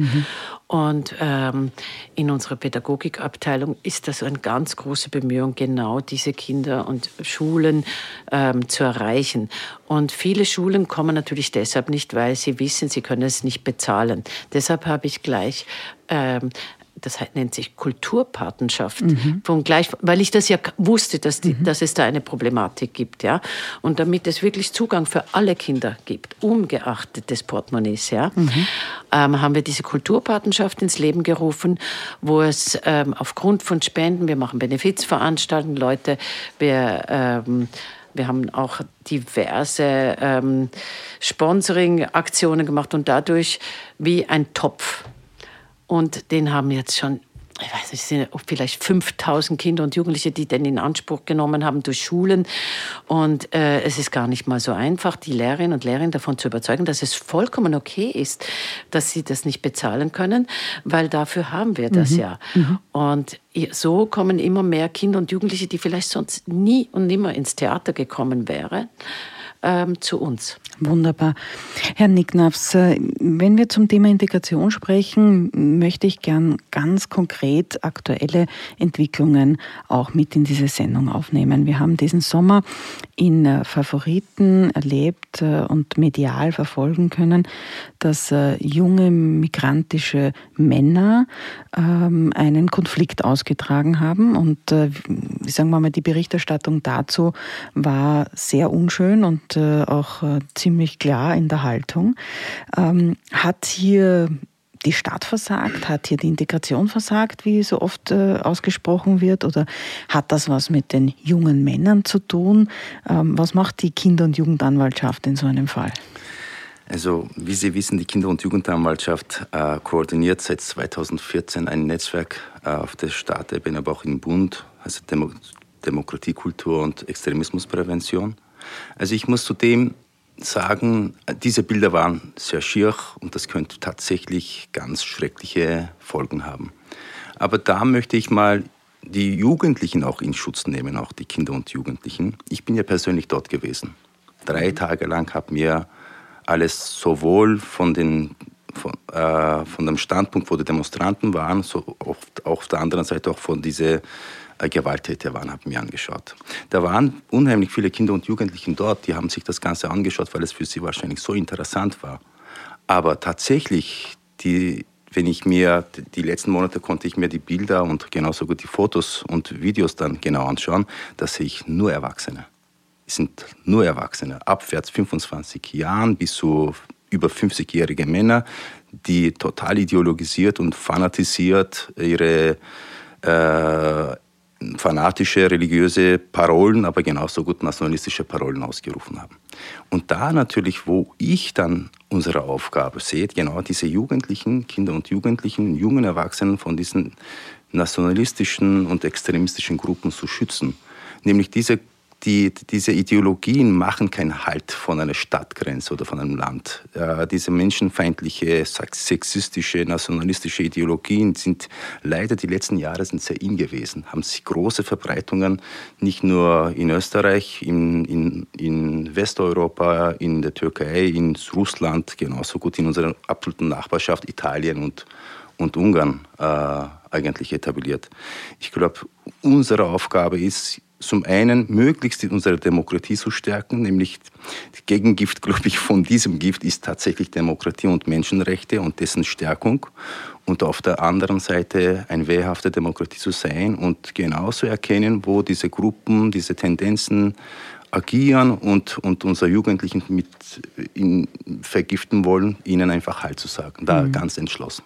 und ähm, in unserer Pädagogikabteilung ist das eine ganz große Bemühung, genau diese Kinder und Schulen ähm, zu erreichen. Und viele Schulen kommen natürlich deshalb nicht, weil sie wissen, sie können es nicht bezahlen. Deshalb habe ich gleich ähm, das nennt sich Kulturpatenschaft, von gleich, weil ich das ja wusste, dass, die, dass es da eine Problematik gibt, ja. Und damit es wirklich Zugang für alle Kinder gibt, ungeachtet des Portemonnaies, ja, ähm, haben wir diese Kulturpatenschaft ins Leben gerufen, wo es ähm, aufgrund von Spenden, wir machen Benefizveranstaltungen, Leute, wir ähm, wir haben auch diverse ähm, Sponsoring-Aktionen gemacht und dadurch wie ein Topf. Und den haben jetzt schon, ich weiß nicht, sind vielleicht 5000 Kinder und Jugendliche, die den in Anspruch genommen haben durch Schulen. Und äh, es ist gar nicht mal so einfach, die Lehrerinnen und Lehrer davon zu überzeugen, dass es vollkommen okay ist, dass sie das nicht bezahlen können, weil dafür haben wir das ja. Und so kommen immer mehr Kinder und Jugendliche, die vielleicht sonst nie und nimmer ins Theater gekommen wären, ähm, zu uns. Wunderbar. Herr Nicknafs, äh, wenn wir zum Thema Integration sprechen, möchte ich gern ganz konkret aktuelle Entwicklungen auch mit in diese Sendung aufnehmen. Wir haben diesen Sommer in äh, Favoriten erlebt äh, und medial verfolgen können, dass junge migrantische Männer ähm, einen Konflikt ausgetragen haben. Und sagen wir mal, die Berichterstattung dazu war sehr unschön und auch äh, ziemlich klar in der Haltung. Ähm, hat hier die Stadt versagt? Hat hier die Integration versagt, wie so oft äh, ausgesprochen wird? Oder hat das was mit den jungen Männern zu tun? Ähm, was macht die Kinder- und Jugendanwaltschaft in so einem Fall? Also, wie Sie wissen, die Kinder- und Jugendanwaltschaft äh, koordiniert seit 2014 ein Netzwerk äh, auf der Staatsebene, aber auch im Bund, also Demo Demokratiekultur und Extremismusprävention. Also ich muss zudem sagen, diese Bilder waren sehr schier und das könnte tatsächlich ganz schreckliche Folgen haben. Aber da möchte ich mal die Jugendlichen auch in Schutz nehmen, auch die Kinder und Jugendlichen. Ich bin ja persönlich dort gewesen. Drei Tage lang habe mir alles sowohl von, den, von, äh, von dem Standpunkt, wo die Demonstranten waren, so oft, auch auf der anderen Seite auch von diesen äh, Gewalttäter waren, habe mir angeschaut. Da waren unheimlich viele Kinder und Jugendliche dort, die haben sich das Ganze angeschaut, weil es für sie wahrscheinlich so interessant war. Aber tatsächlich, die, wenn ich mir, die letzten Monate konnte ich mir die Bilder und genauso gut die Fotos und Videos dann genau anschauen, da sehe ich nur Erwachsene. Es sind nur Erwachsene, abwärts 25 Jahren bis zu über 50-jährige Männer, die total ideologisiert und fanatisiert ihre äh, fanatische religiöse Parolen, aber genauso gut nationalistische Parolen ausgerufen haben. Und da natürlich, wo ich dann unsere Aufgabe sehe, genau diese Jugendlichen, Kinder und Jugendlichen, jungen Erwachsenen von diesen nationalistischen und extremistischen Gruppen zu schützen. Nämlich diese die, diese Ideologien machen keinen Halt von einer Stadtgrenze oder von einem Land. Äh, diese menschenfeindliche, sexistische, nationalistische Ideologien sind leider die letzten Jahre sind sehr in gewesen, haben sich große Verbreitungen nicht nur in Österreich, in, in, in Westeuropa, in der Türkei, in Russland, genauso gut in unserer absoluten Nachbarschaft Italien und, und Ungarn äh, eigentlich etabliert. Ich glaube, unsere Aufgabe ist, zum einen möglichst unsere Demokratie zu stärken, nämlich das Gegengift, glaube ich, von diesem Gift ist tatsächlich Demokratie und Menschenrechte und dessen Stärkung. Und auf der anderen Seite eine wehrhafte Demokratie zu sein und genauso erkennen, wo diese Gruppen, diese Tendenzen agieren und, und unsere Jugendlichen mit in, vergiften wollen, ihnen einfach Halt zu sagen. Da ganz entschlossen.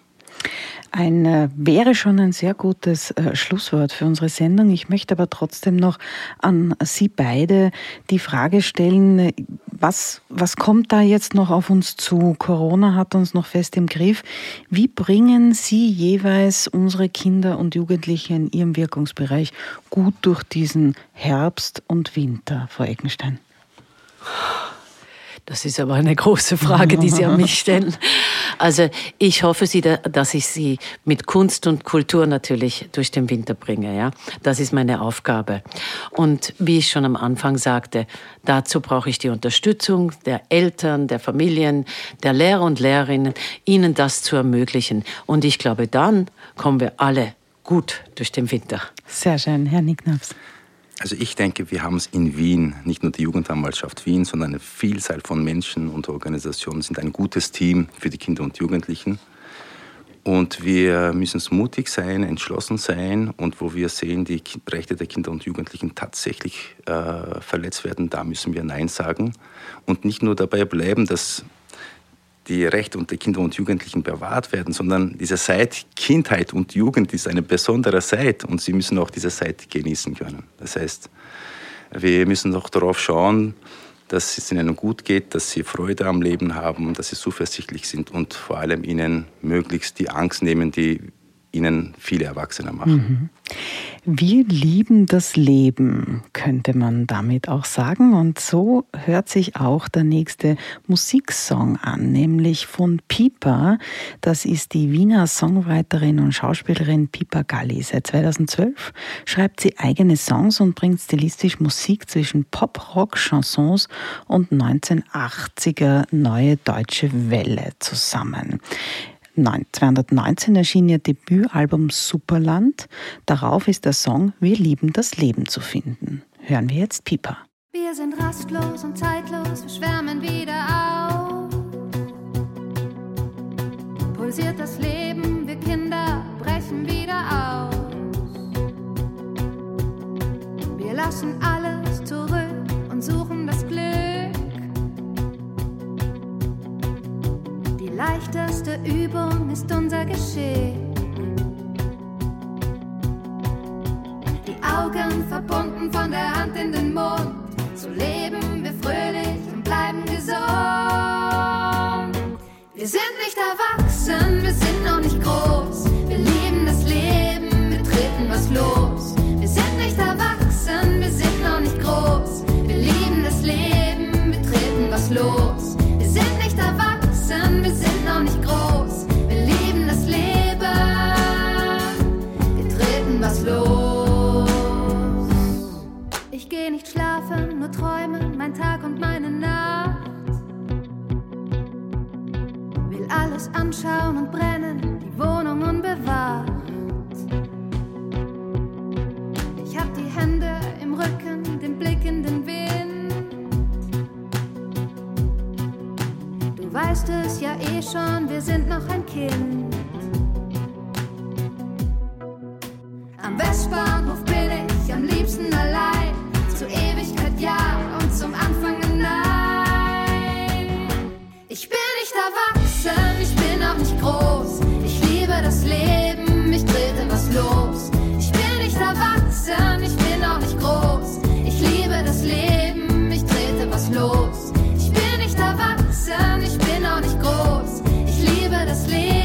Ein, äh, wäre schon ein sehr gutes äh, Schlusswort für unsere Sendung. Ich möchte aber trotzdem noch an Sie beide die Frage stellen, was, was kommt da jetzt noch auf uns zu? Corona hat uns noch fest im Griff. Wie bringen Sie jeweils unsere Kinder und Jugendliche in Ihrem Wirkungsbereich gut durch diesen Herbst und Winter, Frau Eckenstein? Das ist aber eine große Frage, die Sie an mich stellen. Also ich hoffe, Sie, dass ich Sie mit Kunst und Kultur natürlich durch den Winter bringe. Ja, das ist meine Aufgabe. Und wie ich schon am Anfang sagte, dazu brauche ich die Unterstützung der Eltern, der Familien, der Lehrer und Lehrerinnen, ihnen das zu ermöglichen. Und ich glaube, dann kommen wir alle gut durch den Winter. Sehr schön, Herr Nicknaps. Also ich denke, wir haben es in Wien, nicht nur die Jugendanwaltschaft Wien, sondern eine Vielzahl von Menschen und Organisationen sind ein gutes Team für die Kinder und Jugendlichen. Und wir müssen mutig sein, entschlossen sein und wo wir sehen, die Rechte der Kinder und Jugendlichen tatsächlich äh, verletzt werden, da müssen wir Nein sagen und nicht nur dabei bleiben, dass die Rechte der Kinder und Jugendlichen bewahrt werden, sondern diese Zeit Kindheit und Jugend ist eine besondere Zeit und sie müssen auch diese Zeit genießen können. Das heißt, wir müssen auch darauf schauen, dass es ihnen gut geht, dass sie Freude am Leben haben, dass sie zuversichtlich sind und vor allem ihnen möglichst die Angst nehmen, die ihnen viele Erwachsene machen. Mhm. Wir lieben das Leben, könnte man damit auch sagen. Und so hört sich auch der nächste Musiksong an, nämlich von Pipa. Das ist die Wiener Songwriterin und Schauspielerin Pipa Galli. Seit 2012 schreibt sie eigene Songs und bringt stilistisch Musik zwischen Pop, Rock, Chansons und 1980er neue deutsche Welle zusammen. 219 erschien ihr Debütalbum Superland. Darauf ist der Song Wir lieben das Leben zu finden. Hören wir jetzt Pipa. Wir sind rastlos und zeitlos, wir schwärmen wieder auf. Pulsiert das Leben, wir Kinder brechen wieder aus. Wir lassen alles zurück und suchen das Glück. Leichteste Übung ist unser Geschick. Die Augen verbunden von der Hand in den Mund. So leben wir fröhlich und bleiben gesund. Wir sind nicht erwachsen, wir sind noch nicht groß. Wir lieben das Leben, wir treten was los. Mein Tag und meine Nacht. Will alles anschauen und brennen, die Wohnung unbewacht. Ich hab die Hände im Rücken, den Blick in den Wind. Du weißt es ja eh schon, wir sind noch ein Kind. Am Westbahnhof bin ich am liebsten allein. Liebe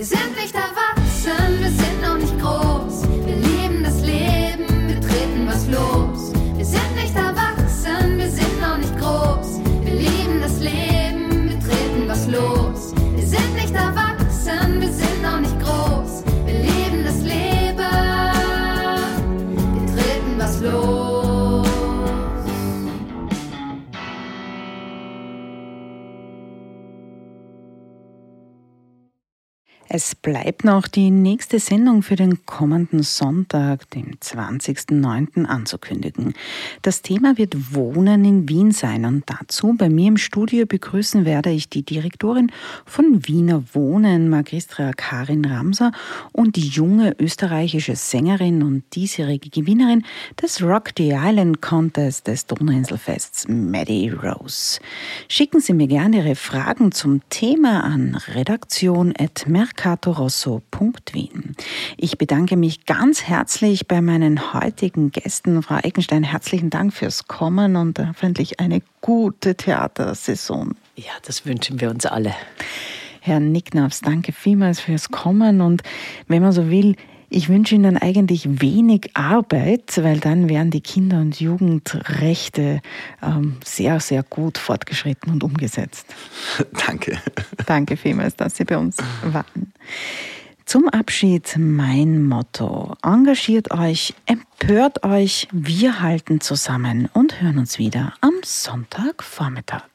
Isn't Es bleibt noch die nächste Sendung für den kommenden Sonntag, dem 20.09. anzukündigen. Das Thema wird Wohnen in Wien sein und dazu bei mir im Studio begrüßen werde ich die Direktorin von Wiener Wohnen, Magistra Karin Ramser und die junge österreichische Sängerin und diesjährige Gewinnerin des Rock the Island Contest des Donauinselfests, Maddie Rose. Schicken Sie mir gerne Ihre Fragen zum Thema an redaktion.merk mercatorosso.wien. Ich bedanke mich ganz herzlich bei meinen heutigen Gästen. Frau Eckenstein, herzlichen Dank fürs Kommen und hoffentlich eine gute Theatersaison. Ja, das wünschen wir uns alle. Herr Nicknafs, danke vielmals fürs Kommen und wenn man so will, ich wünsche Ihnen eigentlich wenig Arbeit, weil dann wären die Kinder- und Jugendrechte ähm, sehr, sehr gut fortgeschritten und umgesetzt. Danke. Danke vielmals, dass Sie bei uns waren. Zum Abschied mein Motto. Engagiert euch, empört euch, wir halten zusammen und hören uns wieder am Sonntagvormittag.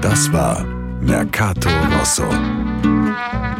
Das war Mercato Rosso. Bye.